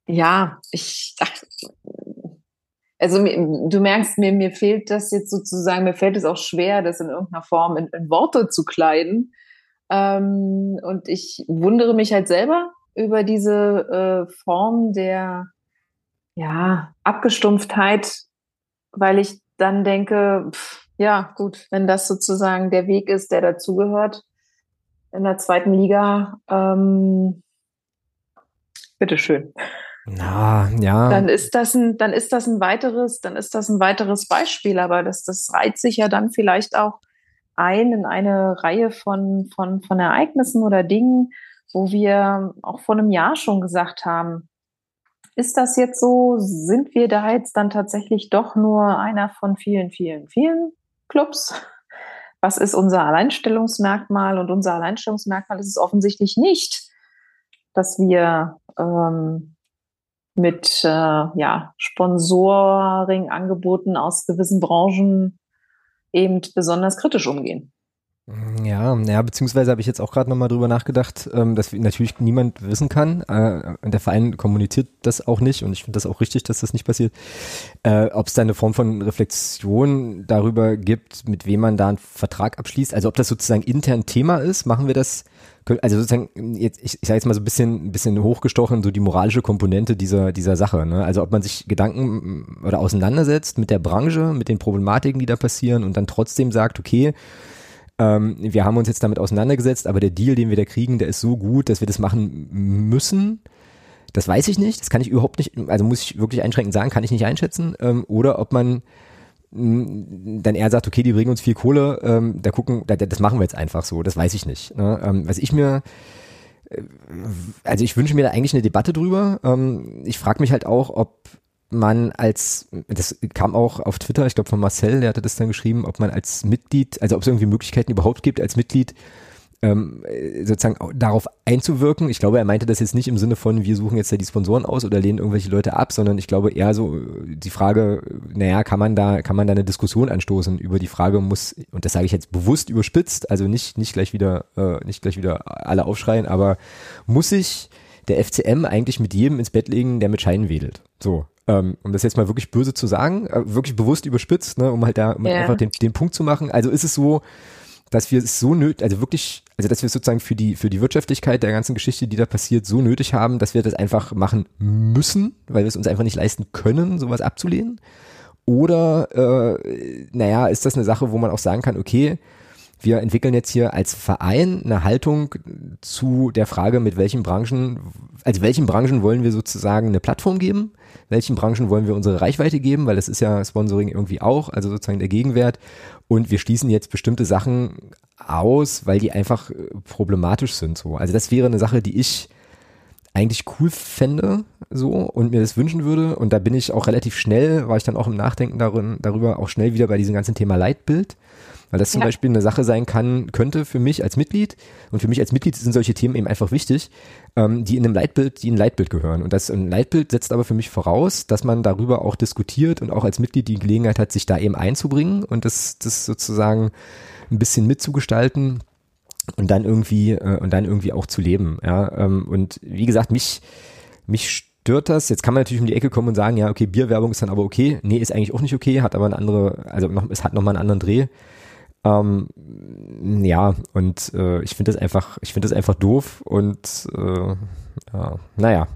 ja, ich, [laughs] also du merkst, mir, mir fehlt das jetzt sozusagen, mir fällt es auch schwer, das in irgendeiner Form in, in Worte zu kleiden. Ähm, und ich wundere mich halt selber über diese äh, Form der ja, Abgestumpftheit, weil ich dann denke, pff, ja, gut, wenn das sozusagen der Weg ist, der dazugehört in der zweiten Liga, ähm, bitteschön. Na, ja. Dann ist das ein, dann ist das ein weiteres, dann ist das ein weiteres Beispiel, aber das, das reiht sich ja dann vielleicht auch ein in eine Reihe von, von, von Ereignissen oder Dingen, wo wir auch vor einem Jahr schon gesagt haben, ist das jetzt so? Sind wir da jetzt dann tatsächlich doch nur einer von vielen, vielen, vielen Clubs? Was ist unser Alleinstellungsmerkmal? Und unser Alleinstellungsmerkmal ist es offensichtlich nicht, dass wir ähm, mit äh, ja, Sponsoring-Angeboten aus gewissen Branchen eben besonders kritisch umgehen. Ja, ja, beziehungsweise habe ich jetzt auch gerade nochmal drüber nachgedacht, ähm, dass natürlich niemand wissen kann. Äh, der Verein kommuniziert das auch nicht und ich finde das auch richtig, dass das nicht passiert. Äh, Ob es da eine Form von Reflexion darüber gibt, mit wem man da einen Vertrag abschließt, also ob das sozusagen intern Thema ist, machen wir das also sozusagen jetzt ich, ich sage jetzt mal so ein bisschen ein bisschen hochgestochen so die moralische Komponente dieser dieser Sache ne? also ob man sich Gedanken oder auseinandersetzt mit der Branche mit den Problematiken die da passieren und dann trotzdem sagt okay ähm, wir haben uns jetzt damit auseinandergesetzt aber der Deal den wir da kriegen der ist so gut dass wir das machen müssen das weiß ich nicht das kann ich überhaupt nicht also muss ich wirklich einschränkend sagen kann ich nicht einschätzen ähm, oder ob man dann er sagt, okay, die bringen uns viel Kohle, ähm, da gucken, da, das machen wir jetzt einfach so, das weiß ich nicht. Ne? Ähm, was ich mir, äh, also ich wünsche mir da eigentlich eine Debatte drüber. Ähm, ich frage mich halt auch, ob man als, das kam auch auf Twitter, ich glaube von Marcel, der hatte das dann geschrieben, ob man als Mitglied, also ob es irgendwie Möglichkeiten überhaupt gibt, als Mitglied ähm, sozusagen darauf einzuwirken. Ich glaube, er meinte das jetzt nicht im Sinne von, wir suchen jetzt ja die Sponsoren aus oder lehnen irgendwelche Leute ab, sondern ich glaube eher so die Frage, naja, kann man da, kann man da eine Diskussion anstoßen über die Frage, muss, und das sage ich jetzt bewusst überspitzt, also nicht, nicht gleich wieder, äh, nicht gleich wieder alle aufschreien, aber muss sich der FCM eigentlich mit jedem ins Bett legen, der mit Scheinen wedelt? So. Ähm, um das jetzt mal wirklich böse zu sagen, äh, wirklich bewusst überspitzt, ne, um halt da um yeah. einfach den, den Punkt zu machen. Also ist es so, dass wir es so nötig, also wirklich, also dass wir es sozusagen für die, für die Wirtschaftlichkeit der ganzen Geschichte, die da passiert, so nötig haben, dass wir das einfach machen müssen, weil wir es uns einfach nicht leisten können, sowas abzulehnen. Oder, äh, naja, ist das eine Sache, wo man auch sagen kann, okay, wir entwickeln jetzt hier als Verein eine Haltung zu der Frage, mit welchen Branchen, also welchen Branchen wollen wir sozusagen eine Plattform geben, welchen Branchen wollen wir unsere Reichweite geben, weil das ist ja Sponsoring irgendwie auch, also sozusagen der Gegenwert. Und wir schließen jetzt bestimmte Sachen aus, weil die einfach äh, problematisch sind. So. Also das wäre eine Sache, die ich eigentlich cool fände so und mir das wünschen würde. Und da bin ich auch relativ schnell, war ich dann auch im Nachdenken darin, darüber auch schnell wieder bei diesem ganzen Thema Leitbild. Weil das zum ja. Beispiel eine Sache sein kann, könnte für mich als Mitglied, und für mich als Mitglied sind solche Themen eben einfach wichtig, ähm, die in einem Leitbild, die in ein Leitbild gehören. Und das ein Leitbild setzt aber für mich voraus, dass man darüber auch diskutiert und auch als Mitglied die Gelegenheit hat, sich da eben einzubringen und das, das sozusagen ein bisschen mitzugestalten und dann irgendwie äh, und dann irgendwie auch zu leben. Ja, ähm, und wie gesagt, mich mich stört das. Jetzt kann man natürlich um die Ecke kommen und sagen, ja, okay, Bierwerbung ist dann aber okay. Nee, ist eigentlich auch nicht okay, hat aber eine andere, also noch, es hat nochmal einen anderen Dreh. Ähm, ja, und äh, ich finde das einfach, ich finde das einfach doof und äh, ja, naja.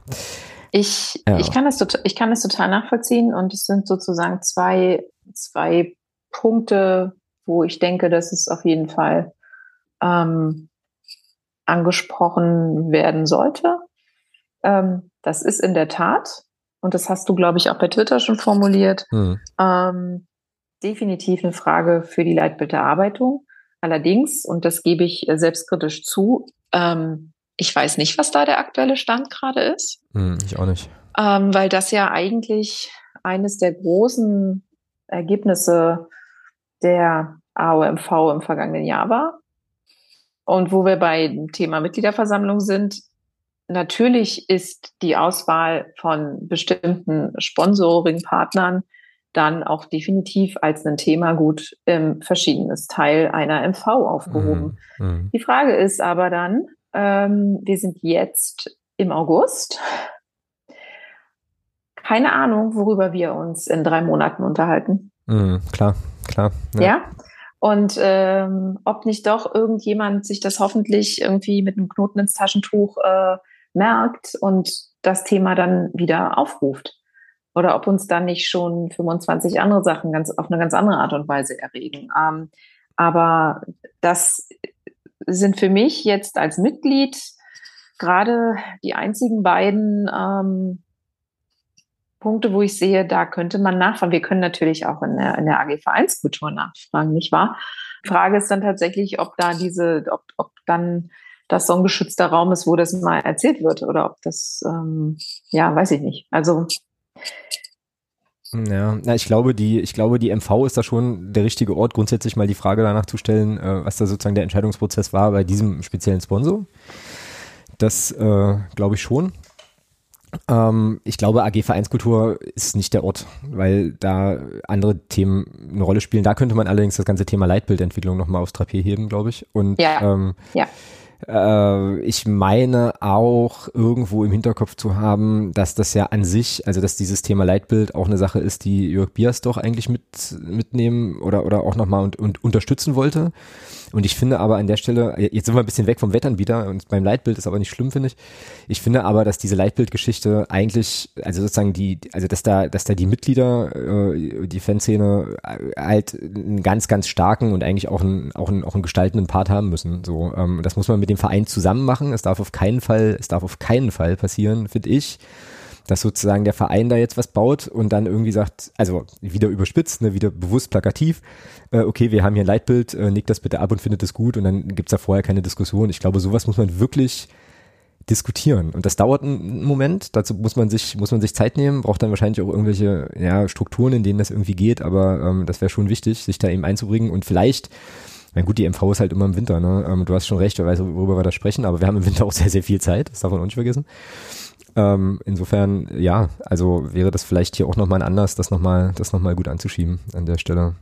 Ich, ja. ich, kann das total, ich kann das total nachvollziehen und es sind sozusagen zwei, zwei Punkte, wo ich denke, dass es auf jeden Fall ähm, angesprochen werden sollte. Ähm, das ist in der Tat und das hast du, glaube ich, auch bei Twitter schon formuliert, mhm. ähm, definitiv eine Frage für die Leitbilderarbeitung. Allerdings, und das gebe ich selbstkritisch zu, ähm, ich weiß nicht, was da der aktuelle Stand gerade ist. Hm, ich auch nicht. Ähm, weil das ja eigentlich eines der großen Ergebnisse der AOMV im vergangenen Jahr war. Und wo wir bei dem Thema Mitgliederversammlung sind, natürlich ist die Auswahl von bestimmten Sponsoring-Partnern dann auch definitiv als ein Thema gut im verschiedenes Teil einer MV aufgehoben. Mhm. Mhm. Die Frage ist aber dann, ähm, wir sind jetzt im August. Keine Ahnung, worüber wir uns in drei Monaten unterhalten. Mhm, klar, klar. Ja. ja? Und ähm, ob nicht doch irgendjemand sich das hoffentlich irgendwie mit einem Knoten ins Taschentuch äh, merkt und das Thema dann wieder aufruft. Oder ob uns dann nicht schon 25 andere Sachen ganz auf eine ganz andere Art und Weise erregen. Ähm, aber das sind für mich jetzt als Mitglied gerade die einzigen beiden ähm, Punkte, wo ich sehe, da könnte man nachfragen. Wir können natürlich auch in der, in der AG Vereinskultur nachfragen, nicht wahr? Die Frage ist dann tatsächlich, ob da diese, ob, ob dann das so ein geschützter Raum ist, wo das mal erzählt wird oder ob das, ähm, ja, weiß ich nicht. Also ja, na, ich glaube, die, ich glaube, die MV ist da schon der richtige Ort, grundsätzlich mal die Frage danach zu stellen, äh, was da sozusagen der Entscheidungsprozess war bei diesem speziellen Sponsor. Das äh, glaube ich schon. Ähm, ich glaube, AG Vereinskultur ist nicht der Ort, weil da andere Themen eine Rolle spielen. Da könnte man allerdings das ganze Thema Leitbildentwicklung nochmal aufs Trapez heben, glaube ich. Und ja, ähm, ja. Äh, ich meine auch irgendwo im Hinterkopf zu haben, dass das ja an sich, also dass dieses Thema Leitbild auch eine Sache ist, die Jörg Bias doch eigentlich mit, mitnehmen oder, oder auch nochmal und, und unterstützen wollte. Und ich finde aber an der Stelle, jetzt sind wir ein bisschen weg vom Wettanbieter und beim Leitbild ist aber nicht schlimm, finde ich. Ich finde aber, dass diese Leitbildgeschichte eigentlich, also sozusagen die, also dass da, dass da die Mitglieder, äh, die Fanszene äh, halt einen ganz, ganz starken und eigentlich auch einen, auch einen, auch einen gestaltenden Part haben müssen. So, ähm, das muss man mit dem Verein zusammen machen. Es darf auf keinen Fall, es darf auf keinen Fall passieren, finde ich dass sozusagen der Verein da jetzt was baut und dann irgendwie sagt, also wieder überspitzt, ne, wieder bewusst plakativ, äh, okay, wir haben hier ein Leitbild, äh, nickt das bitte ab und findet es gut und dann gibt's da vorher keine Diskussion. Ich glaube, sowas muss man wirklich diskutieren. Und das dauert einen Moment, dazu muss man sich, muss man sich Zeit nehmen, braucht dann wahrscheinlich auch irgendwelche ja, Strukturen, in denen das irgendwie geht, aber ähm, das wäre schon wichtig, sich da eben einzubringen und vielleicht na gut, die MV ist halt immer im Winter, ne? Ähm, du hast schon recht, wer weiß, worüber wir da sprechen, aber wir haben im Winter auch sehr, sehr viel Zeit, das darf man auch nicht vergessen. Ähm, insofern, ja, also wäre das vielleicht hier auch nochmal ein Anlass, das nochmal, nochmal gut anzuschieben an der Stelle.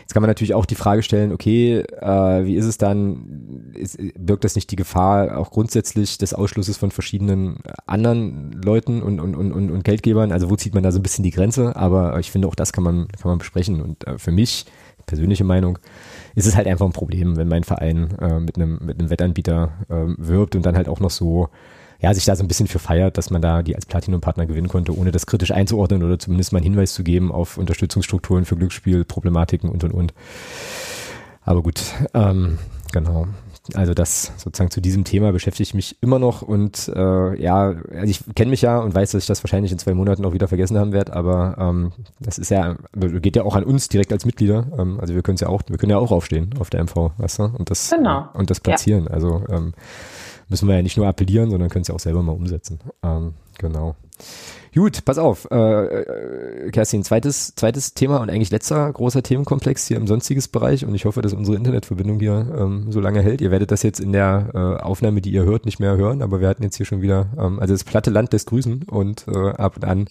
Jetzt kann man natürlich auch die Frage stellen, okay, äh, wie ist es dann, ist, birgt das nicht die Gefahr auch grundsätzlich des Ausschlusses von verschiedenen anderen Leuten und, und, und, und Geldgebern? Also wo zieht man da so ein bisschen die Grenze? Aber ich finde auch das kann man, kann man besprechen und äh, für mich, persönliche Meinung, ist es halt einfach ein Problem, wenn mein Verein äh, mit einem mit einem Wettanbieter äh, wirbt und dann halt auch noch so ja, sich da so ein bisschen für feiert, dass man da die als Platinum-Partner gewinnen konnte, ohne das kritisch einzuordnen oder zumindest mal einen Hinweis zu geben auf Unterstützungsstrukturen für Glücksspielproblematiken und und und. Aber gut, ähm, genau. Also das sozusagen zu diesem Thema beschäftige ich mich immer noch und äh, ja, also ich kenne mich ja und weiß, dass ich das wahrscheinlich in zwei Monaten auch wieder vergessen haben werde, aber ähm, das ist ja, geht ja auch an uns direkt als Mitglieder. Ähm, also wir können ja auch, wir können ja auch aufstehen auf der MV, weißt du? Und das genau. und das platzieren. Ja. Also ähm, müssen wir ja nicht nur appellieren, sondern können es ja auch selber mal umsetzen. Ähm, genau. Gut, pass auf, äh, äh, Kerstin, zweites, zweites Thema und eigentlich letzter großer Themenkomplex hier im sonstiges Bereich und ich hoffe, dass unsere Internetverbindung hier ähm, so lange hält. Ihr werdet das jetzt in der äh, Aufnahme, die ihr hört, nicht mehr hören, aber wir hatten jetzt hier schon wieder, ähm, also das platte Land des Grüßen und äh, ab und an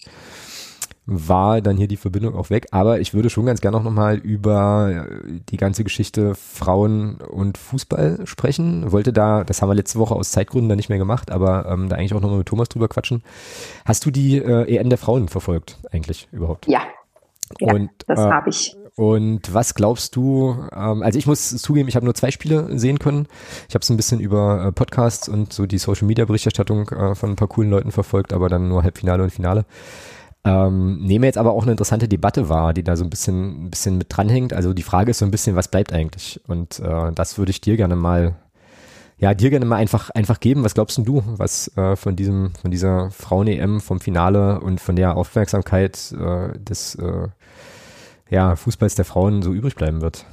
war dann hier die Verbindung auch weg. Aber ich würde schon ganz gerne noch mal über die ganze Geschichte Frauen und Fußball sprechen. Wollte da, das haben wir letzte Woche aus Zeitgründen da nicht mehr gemacht, aber ähm, da eigentlich auch noch mal mit Thomas drüber quatschen. Hast du die äh, EM der Frauen verfolgt eigentlich überhaupt? Ja. Ja, und, das äh, habe ich. Und was glaubst du, ähm, also ich muss zugeben, ich habe nur zwei Spiele sehen können. Ich habe es ein bisschen über äh, Podcasts und so die Social-Media-Berichterstattung äh, von ein paar coolen Leuten verfolgt, aber dann nur Halbfinale und Finale. Ähm, nehme jetzt aber auch eine interessante Debatte wahr, die da so ein bisschen, ein bisschen mit dranhängt. Also die Frage ist so ein bisschen, was bleibt eigentlich? Und äh, das würde ich dir gerne mal ja, dir gerne mal einfach, einfach geben. Was glaubst du, was äh, von diesem, von dieser Frauen-EM, vom Finale und von der Aufmerksamkeit äh, des äh, ja, Fußballs der Frauen so übrig bleiben wird?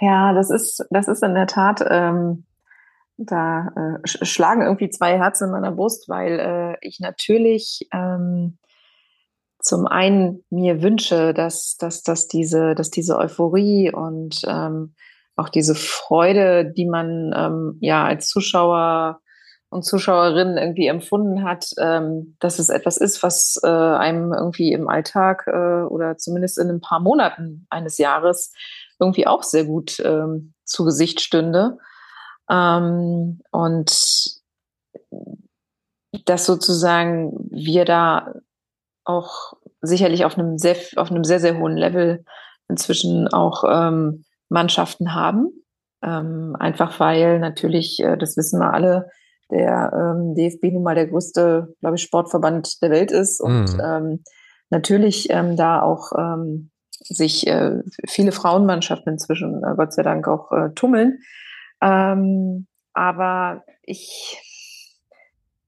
Ja, das ist, das ist in der Tat, ähm, da äh, schlagen irgendwie zwei Herzen in meiner Brust, weil äh, ich natürlich ähm, zum einen mir wünsche, dass, dass, dass, diese, dass diese Euphorie und ähm, auch diese Freude, die man ähm, ja als Zuschauer und Zuschauerinnen irgendwie empfunden hat, ähm, dass es etwas ist, was äh, einem irgendwie im Alltag äh, oder zumindest in ein paar Monaten eines Jahres irgendwie auch sehr gut ähm, zu Gesicht stünde. Ähm, und dass sozusagen wir da auch sicherlich auf einem sehr, auf einem sehr, sehr hohen Level inzwischen auch ähm, Mannschaften haben. Ähm, einfach weil natürlich, äh, das wissen wir alle, der ähm, DFB nun mal der größte, glaube ich, Sportverband der Welt ist und mhm. ähm, natürlich ähm, da auch ähm, sich äh, viele Frauenmannschaften inzwischen, äh, Gott sei Dank, auch äh, tummeln. Ähm, aber ich,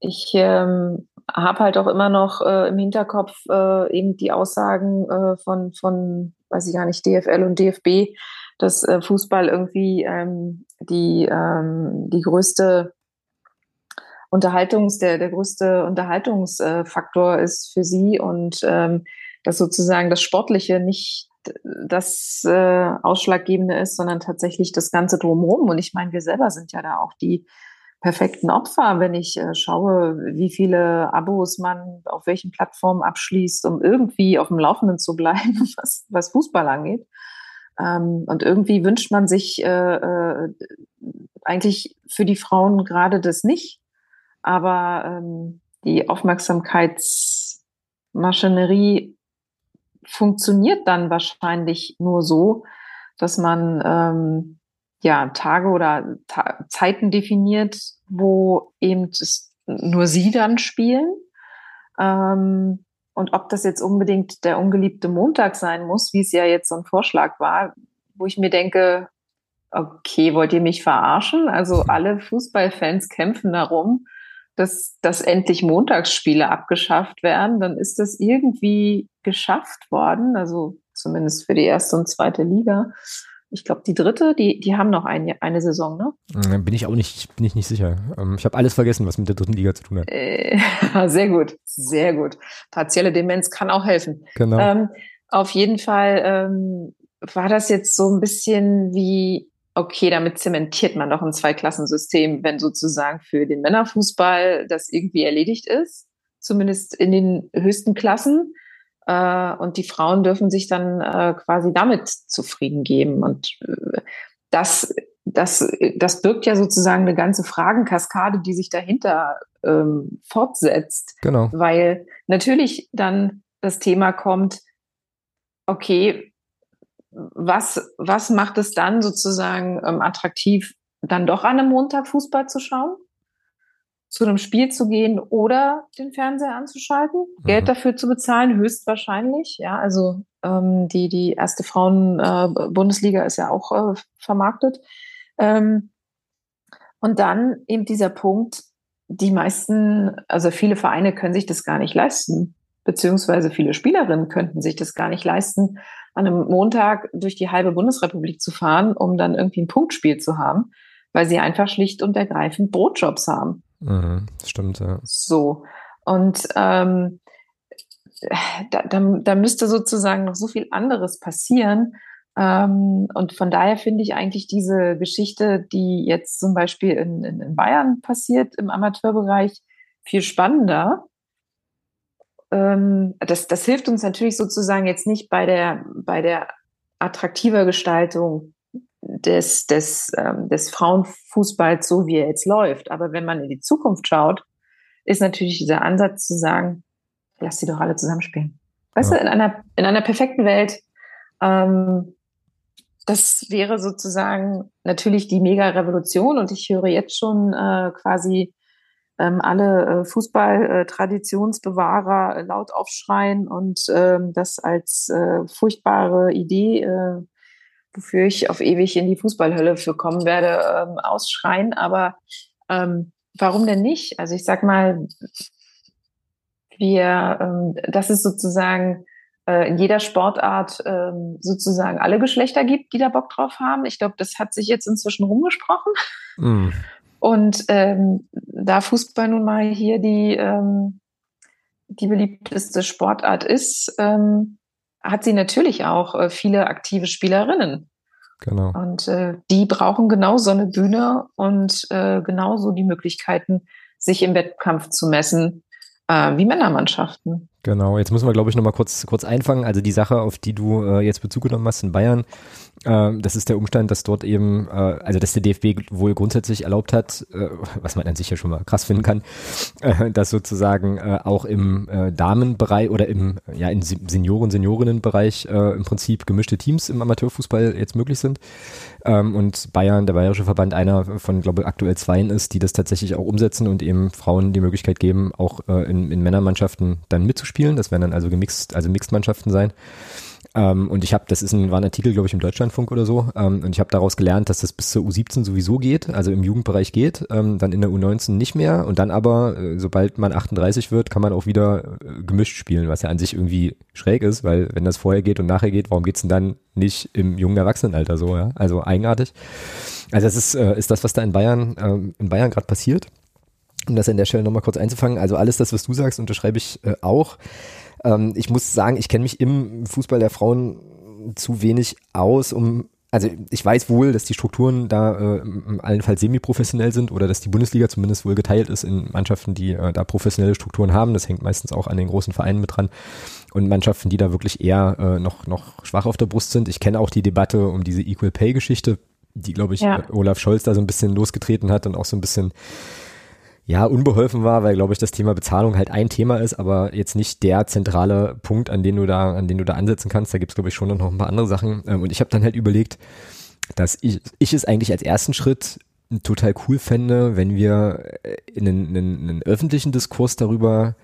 ich ähm, habe halt auch immer noch äh, im Hinterkopf äh, eben die Aussagen äh, von, von, weiß ich gar nicht, DFL und DFB, dass äh, Fußball irgendwie ähm, die, ähm, die größte Unterhaltungs, der, der größte Unterhaltungsfaktor ist für sie und ähm, dass sozusagen das Sportliche nicht das äh, Ausschlaggebende ist, sondern tatsächlich das Ganze drumherum. Und ich meine, wir selber sind ja da auch die perfekten Opfer, wenn ich äh, schaue, wie viele Abos man auf welchen Plattformen abschließt, um irgendwie auf dem Laufenden zu bleiben, [laughs] was, was Fußball angeht. Ähm, und irgendwie wünscht man sich äh, äh, eigentlich für die Frauen gerade das nicht. Aber ähm, die Aufmerksamkeitsmaschinerie funktioniert dann wahrscheinlich nur so, dass man ähm, ja, Tage oder Ta Zeiten definiert, wo eben nur sie dann spielen. Ähm, und ob das jetzt unbedingt der ungeliebte Montag sein muss, wie es ja jetzt so ein Vorschlag war, wo ich mir denke, okay, wollt ihr mich verarschen? Also alle Fußballfans kämpfen darum, dass, dass endlich Montagsspiele abgeschafft werden. Dann ist das irgendwie geschafft worden, also zumindest für die erste und zweite Liga ich glaube, die dritte, die, die haben noch ein, eine Saison, ne? Hm, bin ich auch nicht, bin ich nicht sicher. Ähm, ich habe alles vergessen, was mit der dritten Liga zu tun hat. Äh, [laughs] sehr gut, sehr gut. Partielle Demenz kann auch helfen. Genau. Ähm, auf jeden Fall ähm, war das jetzt so ein bisschen wie, okay, damit zementiert man doch ein Zweiklassensystem, wenn sozusagen für den Männerfußball das irgendwie erledigt ist, zumindest in den höchsten Klassen. Äh, und die Frauen dürfen sich dann äh, quasi damit zufrieden geben. Und äh, das, das, das birgt ja sozusagen eine ganze Fragenkaskade, die sich dahinter ähm, fortsetzt. Genau. Weil natürlich dann das Thema kommt, okay, was, was macht es dann sozusagen ähm, attraktiv, dann doch an einem Montag Fußball zu schauen? zu einem Spiel zu gehen oder den Fernseher anzuschalten, mhm. Geld dafür zu bezahlen, höchstwahrscheinlich. Ja, also ähm, die, die erste Frauen-Bundesliga äh, ist ja auch äh, vermarktet. Ähm, und dann eben dieser Punkt, die meisten, also viele Vereine können sich das gar nicht leisten, beziehungsweise viele Spielerinnen könnten sich das gar nicht leisten, an einem Montag durch die halbe Bundesrepublik zu fahren, um dann irgendwie ein Punktspiel zu haben, weil sie einfach schlicht und ergreifend Brotjobs haben. Mhm, stimmt, ja. So. Und ähm, da, da, da müsste sozusagen noch so viel anderes passieren. Ähm, und von daher finde ich eigentlich diese Geschichte, die jetzt zum Beispiel in, in, in Bayern passiert im Amateurbereich, viel spannender. Ähm, das, das hilft uns natürlich sozusagen jetzt nicht bei der, bei der attraktiver Gestaltung des, des, ähm, des Frauenfußballs, so wie er jetzt läuft. Aber wenn man in die Zukunft schaut, ist natürlich dieser Ansatz zu sagen, lass sie doch alle zusammenspielen. Weißt ja. du, in einer, in einer perfekten Welt, ähm, das wäre sozusagen natürlich die Mega-Revolution und ich höre jetzt schon äh, quasi ähm, alle äh, Fußball-Traditionsbewahrer äh, laut aufschreien und ähm, das als äh, furchtbare Idee äh, wofür ich auf ewig in die Fußballhölle für kommen werde, ähm, ausschreien. Aber ähm, warum denn nicht? Also ich sag mal, wir, ähm, dass es sozusagen äh, in jeder Sportart ähm, sozusagen alle Geschlechter gibt, die da Bock drauf haben. Ich glaube, das hat sich jetzt inzwischen rumgesprochen. Mm. Und ähm, da Fußball nun mal hier die, ähm, die beliebteste Sportart ist, ähm, hat sie natürlich auch äh, viele aktive Spielerinnen. Genau. Und äh, die brauchen genau so eine Bühne und äh, genauso die Möglichkeiten, sich im Wettkampf zu messen äh, wie Männermannschaften. Genau, jetzt müssen wir, glaube ich, nochmal kurz, kurz einfangen. Also die Sache, auf die du äh, jetzt Bezug genommen hast in Bayern, das ist der Umstand, dass dort eben, äh, also dass der DFB wohl grundsätzlich erlaubt hat, äh, was man an sich ja schon mal krass finden kann, äh, dass sozusagen auch im Damenbereich oder im, ja, in Senioren, Seniorinnenbereich im Prinzip gemischte Teams im Amateurfußball jetzt möglich sind. Ähm, und Bayern, der Bayerische Verband, einer von, glaube ich, aktuell zweien ist, die das tatsächlich auch umsetzen und eben Frauen die Möglichkeit geben, auch in, in Männermannschaften dann mitzuspielen. Das werden dann also gemixt, also Mixed-Mannschaften sein. Ähm, und ich habe, das ist ein, war ein Artikel, glaube ich, im Deutschlandfunk oder so, ähm, und ich habe daraus gelernt, dass das bis zur U17 sowieso geht, also im Jugendbereich geht, ähm, dann in der U19 nicht mehr und dann aber, äh, sobald man 38 wird, kann man auch wieder äh, gemischt spielen, was ja an sich irgendwie schräg ist, weil wenn das vorher geht und nachher geht, warum geht's denn dann nicht im jungen Erwachsenenalter so, ja? Also eigenartig. Also das ist, äh, ist das, was da in Bayern, ähm, in Bayern gerade passiert. Um das an der Stelle nochmal kurz einzufangen. Also alles das, was du sagst, unterschreibe ich äh, auch. Ähm, ich muss sagen, ich kenne mich im Fußball der Frauen zu wenig aus, um also ich weiß wohl, dass die Strukturen da äh, allenfalls semi-professionell sind oder dass die Bundesliga zumindest wohl geteilt ist in Mannschaften, die äh, da professionelle Strukturen haben. Das hängt meistens auch an den großen Vereinen mit dran. Und Mannschaften, die da wirklich eher äh, noch, noch schwach auf der Brust sind. Ich kenne auch die Debatte um diese Equal Pay-Geschichte, die, glaube ich, ja. Olaf Scholz da so ein bisschen losgetreten hat und auch so ein bisschen ja, unbeholfen war, weil, glaube ich, das Thema Bezahlung halt ein Thema ist, aber jetzt nicht der zentrale Punkt, an den du da, an den du da ansetzen kannst. Da gibt's glaube ich, schon noch ein paar andere Sachen. Ähm, und ich habe dann halt überlegt, dass ich, ich es eigentlich als ersten Schritt total cool fände, wenn wir äh, in einen, einen, einen öffentlichen Diskurs darüber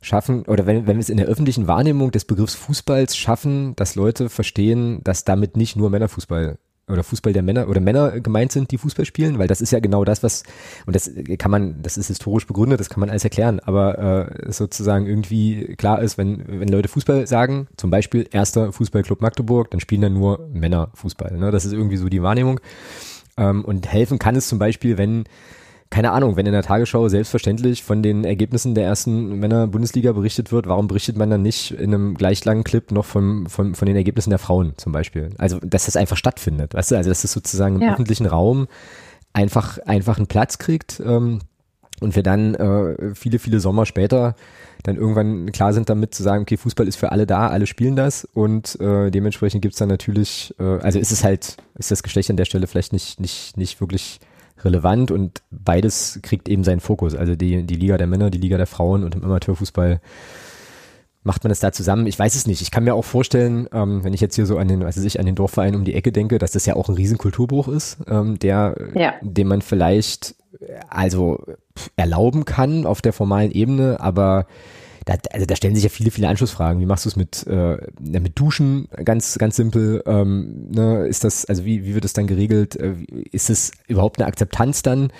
schaffen, oder wenn, wenn wir es in der öffentlichen Wahrnehmung des Begriffs Fußballs schaffen, dass Leute verstehen, dass damit nicht nur Männerfußball oder Fußball der Männer oder Männer gemeint sind, die Fußball spielen, weil das ist ja genau das, was und das kann man, das ist historisch begründet, das kann man alles erklären, aber äh, sozusagen irgendwie klar ist, wenn wenn Leute Fußball sagen, zum Beispiel erster Fußballclub Magdeburg, dann spielen da nur Männer Fußball. Ne? Das ist irgendwie so die Wahrnehmung ähm, und helfen kann es zum Beispiel, wenn keine Ahnung, wenn in der Tagesschau selbstverständlich von den Ergebnissen der ersten Männer-Bundesliga berichtet wird, warum berichtet man dann nicht in einem gleich langen Clip noch von, von, von den Ergebnissen der Frauen zum Beispiel? Also, dass das einfach stattfindet, weißt du? Also, dass das sozusagen im ja. öffentlichen Raum einfach, einfach einen Platz kriegt ähm, und wir dann äh, viele, viele Sommer später dann irgendwann klar sind damit zu sagen, okay, Fußball ist für alle da, alle spielen das und äh, dementsprechend gibt's dann natürlich, äh, also ist es halt, ist das Geschlecht an der Stelle vielleicht nicht, nicht, nicht wirklich relevant und beides kriegt eben seinen Fokus. Also die, die Liga der Männer, die Liga der Frauen und im Amateurfußball macht man das da zusammen? Ich weiß es nicht. Ich kann mir auch vorstellen, ähm, wenn ich jetzt hier so an den, weiß ich, an den Dorfverein um die Ecke denke, dass das ja auch ein Riesenkulturbruch ist, ähm, der, ja. den man vielleicht also erlauben kann auf der formalen Ebene, aber da, also da stellen sich ja viele, viele Anschlussfragen. Wie machst du es mit, äh, mit Duschen? Ganz, ganz simpel. Ähm, ne, ist das, also wie, wie wird das dann geregelt? Äh, ist es überhaupt eine Akzeptanz dann?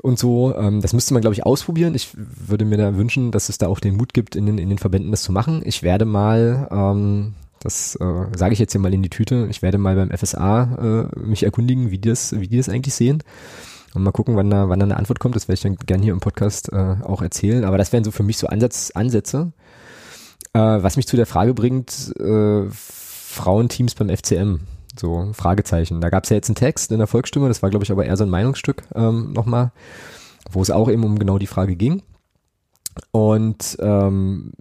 Und so, ähm, das müsste man, glaube ich, ausprobieren. Ich würde mir da wünschen, dass es da auch den Mut gibt, in den, in den Verbänden das zu machen. Ich werde mal, ähm, das äh, sage ich jetzt hier mal in die Tüte, ich werde mal beim FSA äh, mich erkundigen, wie die das, wie die das eigentlich sehen. Und mal gucken, wann da, wann da eine Antwort kommt. Das werde ich dann gerne hier im Podcast äh, auch erzählen. Aber das wären so für mich so Ansatz, Ansätze. Äh, was mich zu der Frage bringt, äh, Frauenteams beim FCM. So, Fragezeichen. Da gab es ja jetzt einen Text in der Volksstimme, das war, glaube ich, aber eher so ein Meinungsstück ähm, nochmal, wo es auch eben um genau die Frage ging. Und ähm,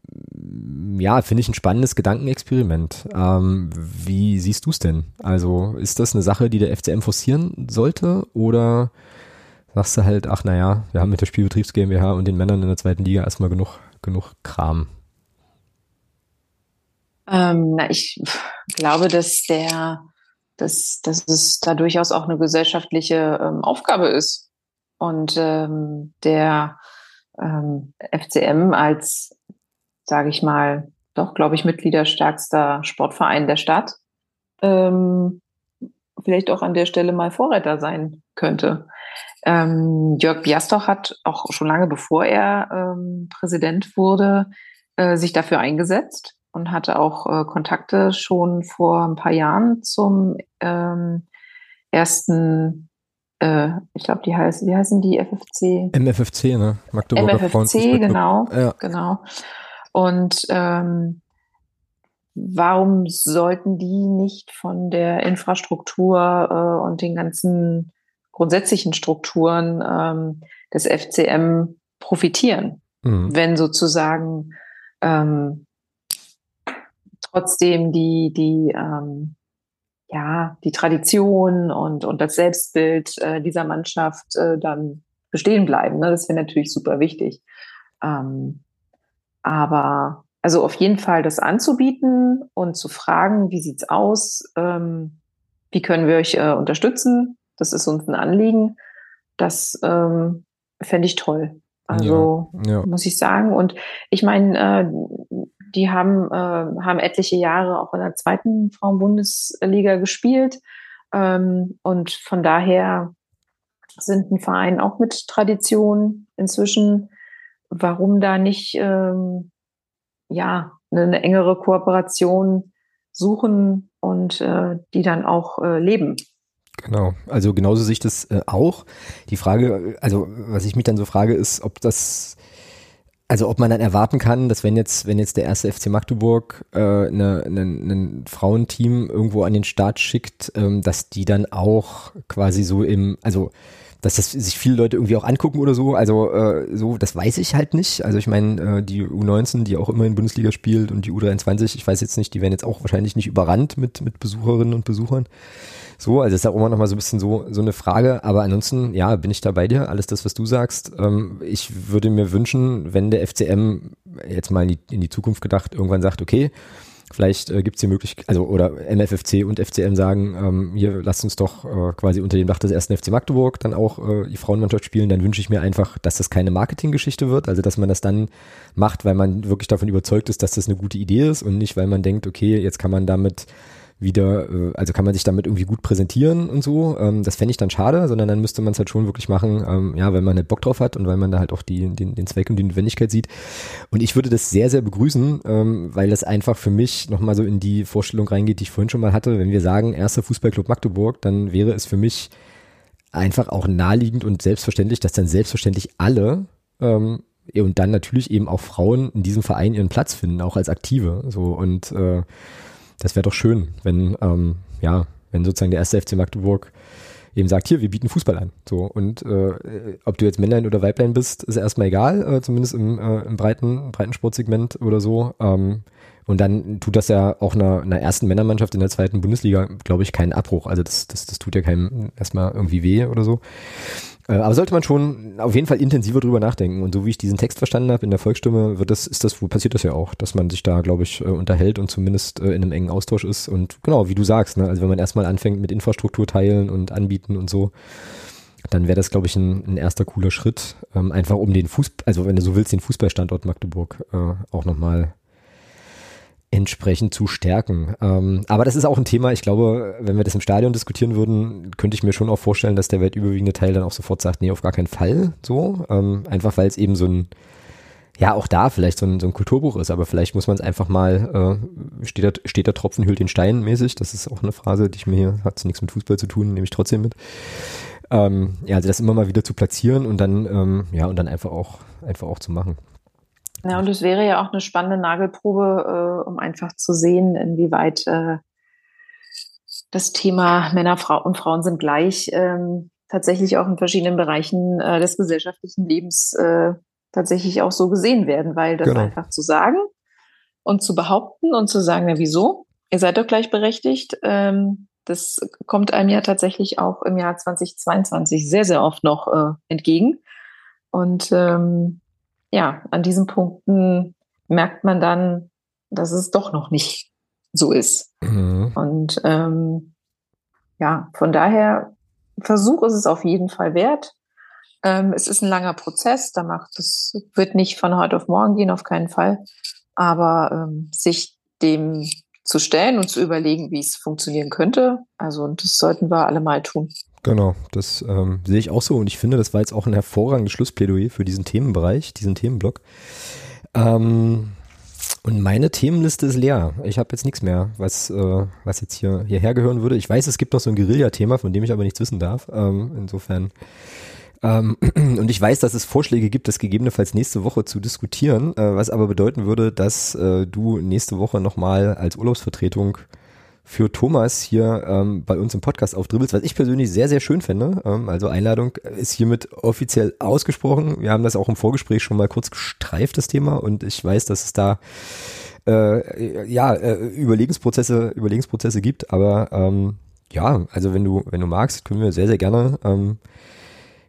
ja, finde ich ein spannendes Gedankenexperiment. Ähm, wie siehst du es denn? Also ist das eine Sache, die der FCM forcieren sollte oder sagst du halt, ach naja, wir haben mit der Spielbetriebs GmbH und den Männern in der zweiten Liga erstmal genug, genug Kram. Ähm, na, ich glaube, dass der, dass, dass es da durchaus auch eine gesellschaftliche ähm, Aufgabe ist. Und ähm, der ähm, FCM als, sage ich mal, doch, glaube ich, mitgliederstärkster Sportverein der Stadt, ähm, vielleicht auch an der Stelle mal Vorreiter sein könnte. Ähm, Jörg Biastoch hat auch schon lange bevor er ähm, Präsident wurde, äh, sich dafür eingesetzt und hatte auch äh, Kontakte schon vor ein paar Jahren zum ähm, ersten, äh, ich glaube, die heißen, wie heißen die FFC? MFFC, ne? Magdeburger MFFC, genau, ja. genau. Und ähm, warum sollten die nicht von der Infrastruktur äh, und den ganzen grundsätzlichen Strukturen ähm, des FCM profitieren, mhm. wenn sozusagen ähm, trotzdem die, die, ähm, ja, die Tradition und, und das Selbstbild äh, dieser Mannschaft äh, dann bestehen bleiben. Ne? Das wäre natürlich super wichtig. Ähm, aber also auf jeden Fall das anzubieten und zu fragen, wie sieht's aus, ähm, wie können wir euch äh, unterstützen? Das ist uns ein Anliegen. Das ähm, fände ich toll. Also ja, ja. muss ich sagen. Und ich meine, äh, die haben, äh, haben etliche Jahre auch in der zweiten Frauenbundesliga gespielt. Ähm, und von daher sind ein Verein auch mit Tradition inzwischen. Warum da nicht ähm, ja, eine, engere Kooperation suchen und äh, die dann auch äh, leben. Genau, also genauso sehe ich das äh, auch. Die Frage, also was ich mich dann so frage, ist, ob das, also ob man dann erwarten kann, dass wenn jetzt, wenn jetzt der erste FC Magdeburg äh, eine, eine, ein Frauenteam irgendwo an den Start schickt, ähm, dass die dann auch quasi so im, also dass das sich viele Leute irgendwie auch angucken oder so. Also äh, so, das weiß ich halt nicht. Also ich meine, äh, die U19, die auch immer in Bundesliga spielt und die U23, ich weiß jetzt nicht, die werden jetzt auch wahrscheinlich nicht überrannt mit, mit Besucherinnen und Besuchern. So, also ist auch immer noch mal so ein bisschen so, so eine Frage. Aber ansonsten, ja, bin ich da bei dir. Alles das, was du sagst. Ähm, ich würde mir wünschen, wenn der FCM jetzt mal in die, in die Zukunft gedacht irgendwann sagt, okay, Vielleicht äh, gibt es die Möglichkeit, also oder MFFC und FCM sagen, ähm, hier lasst uns doch äh, quasi unter dem Dach des ersten FC Magdeburg dann auch äh, die Frauenmannschaft spielen. Dann wünsche ich mir einfach, dass das keine Marketinggeschichte wird, also dass man das dann macht, weil man wirklich davon überzeugt ist, dass das eine gute Idee ist und nicht, weil man denkt, okay, jetzt kann man damit wieder, äh, also kann man sich damit irgendwie gut präsentieren und so. Ähm, das fände ich dann schade, sondern dann müsste man es halt schon wirklich machen, ähm, ja, weil man halt Bock drauf hat und weil man da halt auch die, den, den Zweck und die Notwendigkeit sieht. Und ich würde das sehr, sehr begrüßen, ähm, weil das einfach für mich nochmal so in die Vorstellung reingeht, die ich vorhin schon mal hatte. Wenn wir sagen, erster Fußballclub Magdeburg, dann wäre es für mich einfach auch naheliegend und selbstverständlich, dass dann selbstverständlich alle und dann natürlich eben auch Frauen in diesem Verein ihren Platz finden, auch als Aktive. So und äh, das wäre doch schön, wenn, ähm, ja, wenn sozusagen der erste FC Magdeburg eben sagt, hier, wir bieten Fußball an. So, und äh, ob du jetzt Männlein oder Weiblein bist, ist erstmal egal, äh, zumindest im, äh, im breiten, breiten Sportsegment oder so. Ähm, und dann tut das ja auch einer, einer ersten Männermannschaft in der zweiten Bundesliga, glaube ich, keinen Abbruch. Also das, das, das tut ja keinem erstmal irgendwie weh oder so. Äh, aber sollte man schon auf jeden Fall intensiver drüber nachdenken. Und so wie ich diesen Text verstanden habe in der Volksstimme, wird das, ist das, passiert das ja auch, dass man sich da, glaube ich, äh, unterhält und zumindest äh, in einem engen Austausch ist. Und genau, wie du sagst, ne, also wenn man erstmal anfängt mit Infrastruktur teilen und anbieten und so, dann wäre das, glaube ich, ein, ein, erster cooler Schritt, ähm, einfach um den Fußball, also wenn du so willst, den Fußballstandort Magdeburg auch nochmal entsprechend zu stärken. Ähm, aber das ist auch ein Thema, ich glaube, wenn wir das im Stadion diskutieren würden, könnte ich mir schon auch vorstellen, dass der weltüberwiegende Teil dann auch sofort sagt, nee, auf gar keinen Fall so. Ähm, einfach weil es eben so ein, ja, auch da vielleicht so ein, so ein Kulturbruch ist, aber vielleicht muss man es einfach mal, äh, steht, der, steht der Tropfen hüllt den Stein mäßig, das ist auch eine Phrase, die ich mir hier, hat nichts mit Fußball zu tun, nehme ich trotzdem mit. Ähm, ja, also das immer mal wieder zu platzieren und dann, ähm, ja, und dann einfach auch, einfach auch zu machen. Ja, und es wäre ja auch eine spannende Nagelprobe, äh, um einfach zu sehen, inwieweit äh, das Thema Männer Frau und Frauen sind gleich ähm, tatsächlich auch in verschiedenen Bereichen äh, des gesellschaftlichen Lebens äh, tatsächlich auch so gesehen werden, weil das genau. einfach zu sagen und zu behaupten und zu sagen, na wieso? Ihr seid doch gleichberechtigt. Ähm, das kommt einem ja tatsächlich auch im Jahr 2022 sehr, sehr oft noch äh, entgegen. Und ähm, ja, an diesen Punkten merkt man dann, dass es doch noch nicht so ist. Mhm. Und ähm, ja, von daher Versuch ist es auf jeden Fall wert. Ähm, es ist ein langer Prozess, da macht es wird nicht von heute auf morgen gehen, auf keinen Fall. Aber ähm, sich dem zu stellen und zu überlegen, wie es funktionieren könnte. Also, und das sollten wir alle mal tun. Genau, das ähm, sehe ich auch so und ich finde, das war jetzt auch ein hervorragendes Schlussplädoyer für diesen Themenbereich, diesen Themenblock. Ähm, und meine Themenliste ist leer. Ich habe jetzt nichts mehr, was, äh, was jetzt hier hierher gehören würde. Ich weiß, es gibt noch so ein Guerilla-Thema, von dem ich aber nichts wissen darf. Ähm, insofern. Ähm, [clears throat] und ich weiß, dass es Vorschläge gibt, das gegebenenfalls nächste Woche zu diskutieren, äh, was aber bedeuten würde, dass äh, du nächste Woche nochmal als Urlaubsvertretung für Thomas hier ähm, bei uns im Podcast aufdribbelst, was ich persönlich sehr, sehr schön finde. Ähm, also Einladung ist hiermit offiziell ausgesprochen. Wir haben das auch im Vorgespräch schon mal kurz gestreift, das Thema, und ich weiß, dass es da äh, ja äh, Überlegensprozesse, Überlegensprozesse gibt, aber ähm, ja, also wenn du, wenn du magst, können wir sehr, sehr gerne ähm,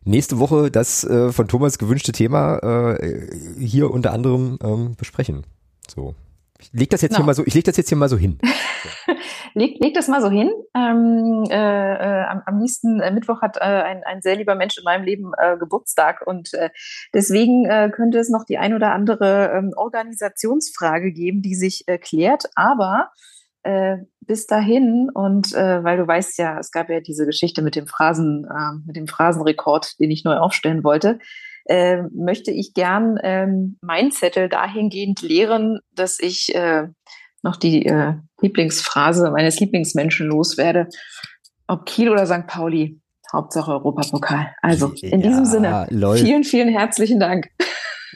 nächste Woche das äh, von Thomas gewünschte Thema äh, hier unter anderem ähm, besprechen. So. Ich leg das jetzt no. hier mal so, ich leg das jetzt hier mal so hin. [laughs] leg, leg das mal so hin. Ähm, äh, äh, am, am nächsten äh, Mittwoch hat äh, ein, ein sehr lieber Mensch in meinem Leben äh, Geburtstag und äh, deswegen könnte es noch die ein oder andere ähm, Organisationsfrage geben, die sich klärt. Aber bis dahin und weil du weißt ja, es gab ja diese Geschichte mit dem Phrasen, mit dem Phrasenrekord, den ich neu aufstellen wollte äh, möchte ich gern ähm, mein Zettel dahingehend lehren, dass ich äh, noch die äh, Lieblingsphrase meines Lieblingsmenschen loswerde. Ob Kiel oder St. Pauli, Hauptsache Europapokal. Also in ja, diesem Sinne, lol. vielen, vielen herzlichen Dank.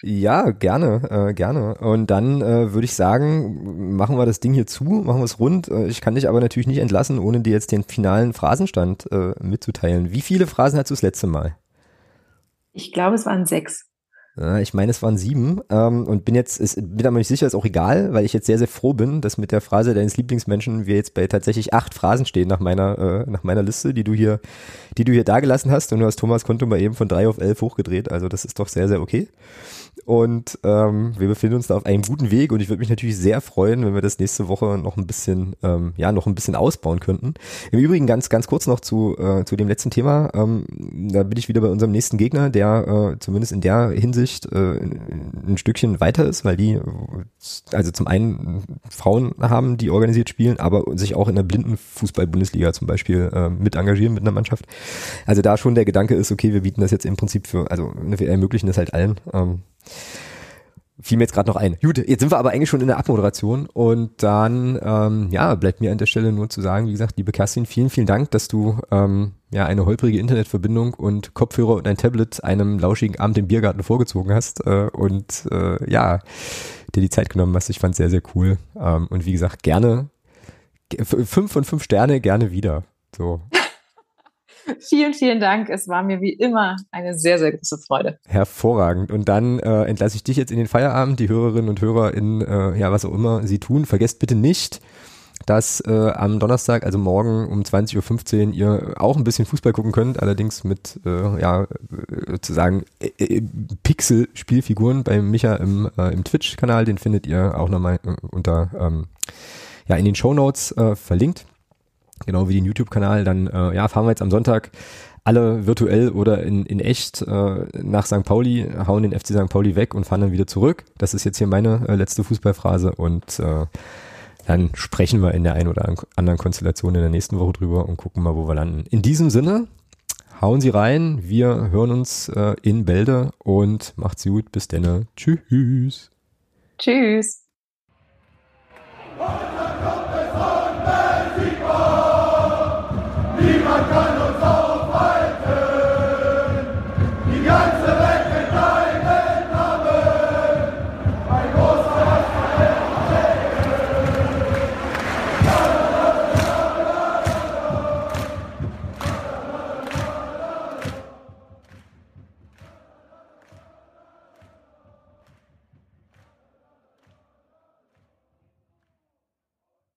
Ja, gerne, äh, gerne. Und dann äh, würde ich sagen, machen wir das Ding hier zu, machen wir es rund. Äh, ich kann dich aber natürlich nicht entlassen, ohne dir jetzt den finalen Phrasenstand äh, mitzuteilen. Wie viele Phrasen hast du das letzte Mal? Ich glaube, es waren sechs. Ich meine, es waren sieben ähm, und bin jetzt, ist, bin aber nicht sicher, ist auch egal, weil ich jetzt sehr, sehr froh bin, dass mit der Phrase deines Lieblingsmenschen wir jetzt bei tatsächlich acht Phrasen stehen nach meiner, äh, nach meiner Liste, die du hier, die du hier dagelassen hast und du hast Thomas Konto mal eben von drei auf elf hochgedreht, also das ist doch sehr, sehr okay. Und ähm, wir befinden uns da auf einem guten Weg und ich würde mich natürlich sehr freuen, wenn wir das nächste Woche noch ein bisschen, ähm, ja, noch ein bisschen ausbauen könnten. Im Übrigen ganz, ganz kurz noch zu, äh, zu dem letzten Thema. Ähm, da bin ich wieder bei unserem nächsten Gegner, der äh, zumindest in der Hinsicht äh, ein Stückchen weiter ist, weil die also zum einen Frauen haben, die organisiert spielen, aber sich auch in der blinden Fußball-Bundesliga zum Beispiel äh, mit engagieren mit einer Mannschaft. Also da schon der Gedanke ist, okay, wir bieten das jetzt im Prinzip für, also wir ermöglichen das halt allen. Ähm, fiel mir jetzt gerade noch ein. Gut, jetzt sind wir aber eigentlich schon in der Abmoderation und dann ähm, ja bleibt mir an der Stelle nur zu sagen, wie gesagt, liebe Kerstin, vielen, vielen Dank, dass du ähm, ja eine holprige Internetverbindung und Kopfhörer und ein Tablet einem lauschigen Abend im Biergarten vorgezogen hast äh, und äh, ja dir die Zeit genommen hast. Ich fand sehr, sehr cool ähm, und wie gesagt gerne fünf von fünf Sterne gerne wieder. So. [laughs] Vielen, vielen Dank. Es war mir wie immer eine sehr, sehr große Freude. Hervorragend. Und dann äh, entlasse ich dich jetzt in den Feierabend, die Hörerinnen und Hörer in, äh, ja, was auch immer sie tun. Vergesst bitte nicht, dass äh, am Donnerstag, also morgen um 20.15 Uhr, ihr auch ein bisschen Fußball gucken könnt, allerdings mit, äh, ja, sozusagen äh, äh, Pixel-Spielfiguren bei Micha im, äh, im Twitch-Kanal. Den findet ihr auch nochmal äh, unter, ähm, ja, in den Show Notes äh, verlinkt genau wie den YouTube-Kanal, dann äh, ja, fahren wir jetzt am Sonntag alle virtuell oder in, in echt äh, nach St. Pauli, hauen den FC St. Pauli weg und fahren dann wieder zurück. Das ist jetzt hier meine äh, letzte Fußballphrase und äh, dann sprechen wir in der einen oder anderen Konstellation in der nächsten Woche drüber und gucken mal, wo wir landen. In diesem Sinne, hauen Sie rein. Wir hören uns äh, in Bälde und macht's gut. Bis denne. Tschüss. Tschüss. Niemand kann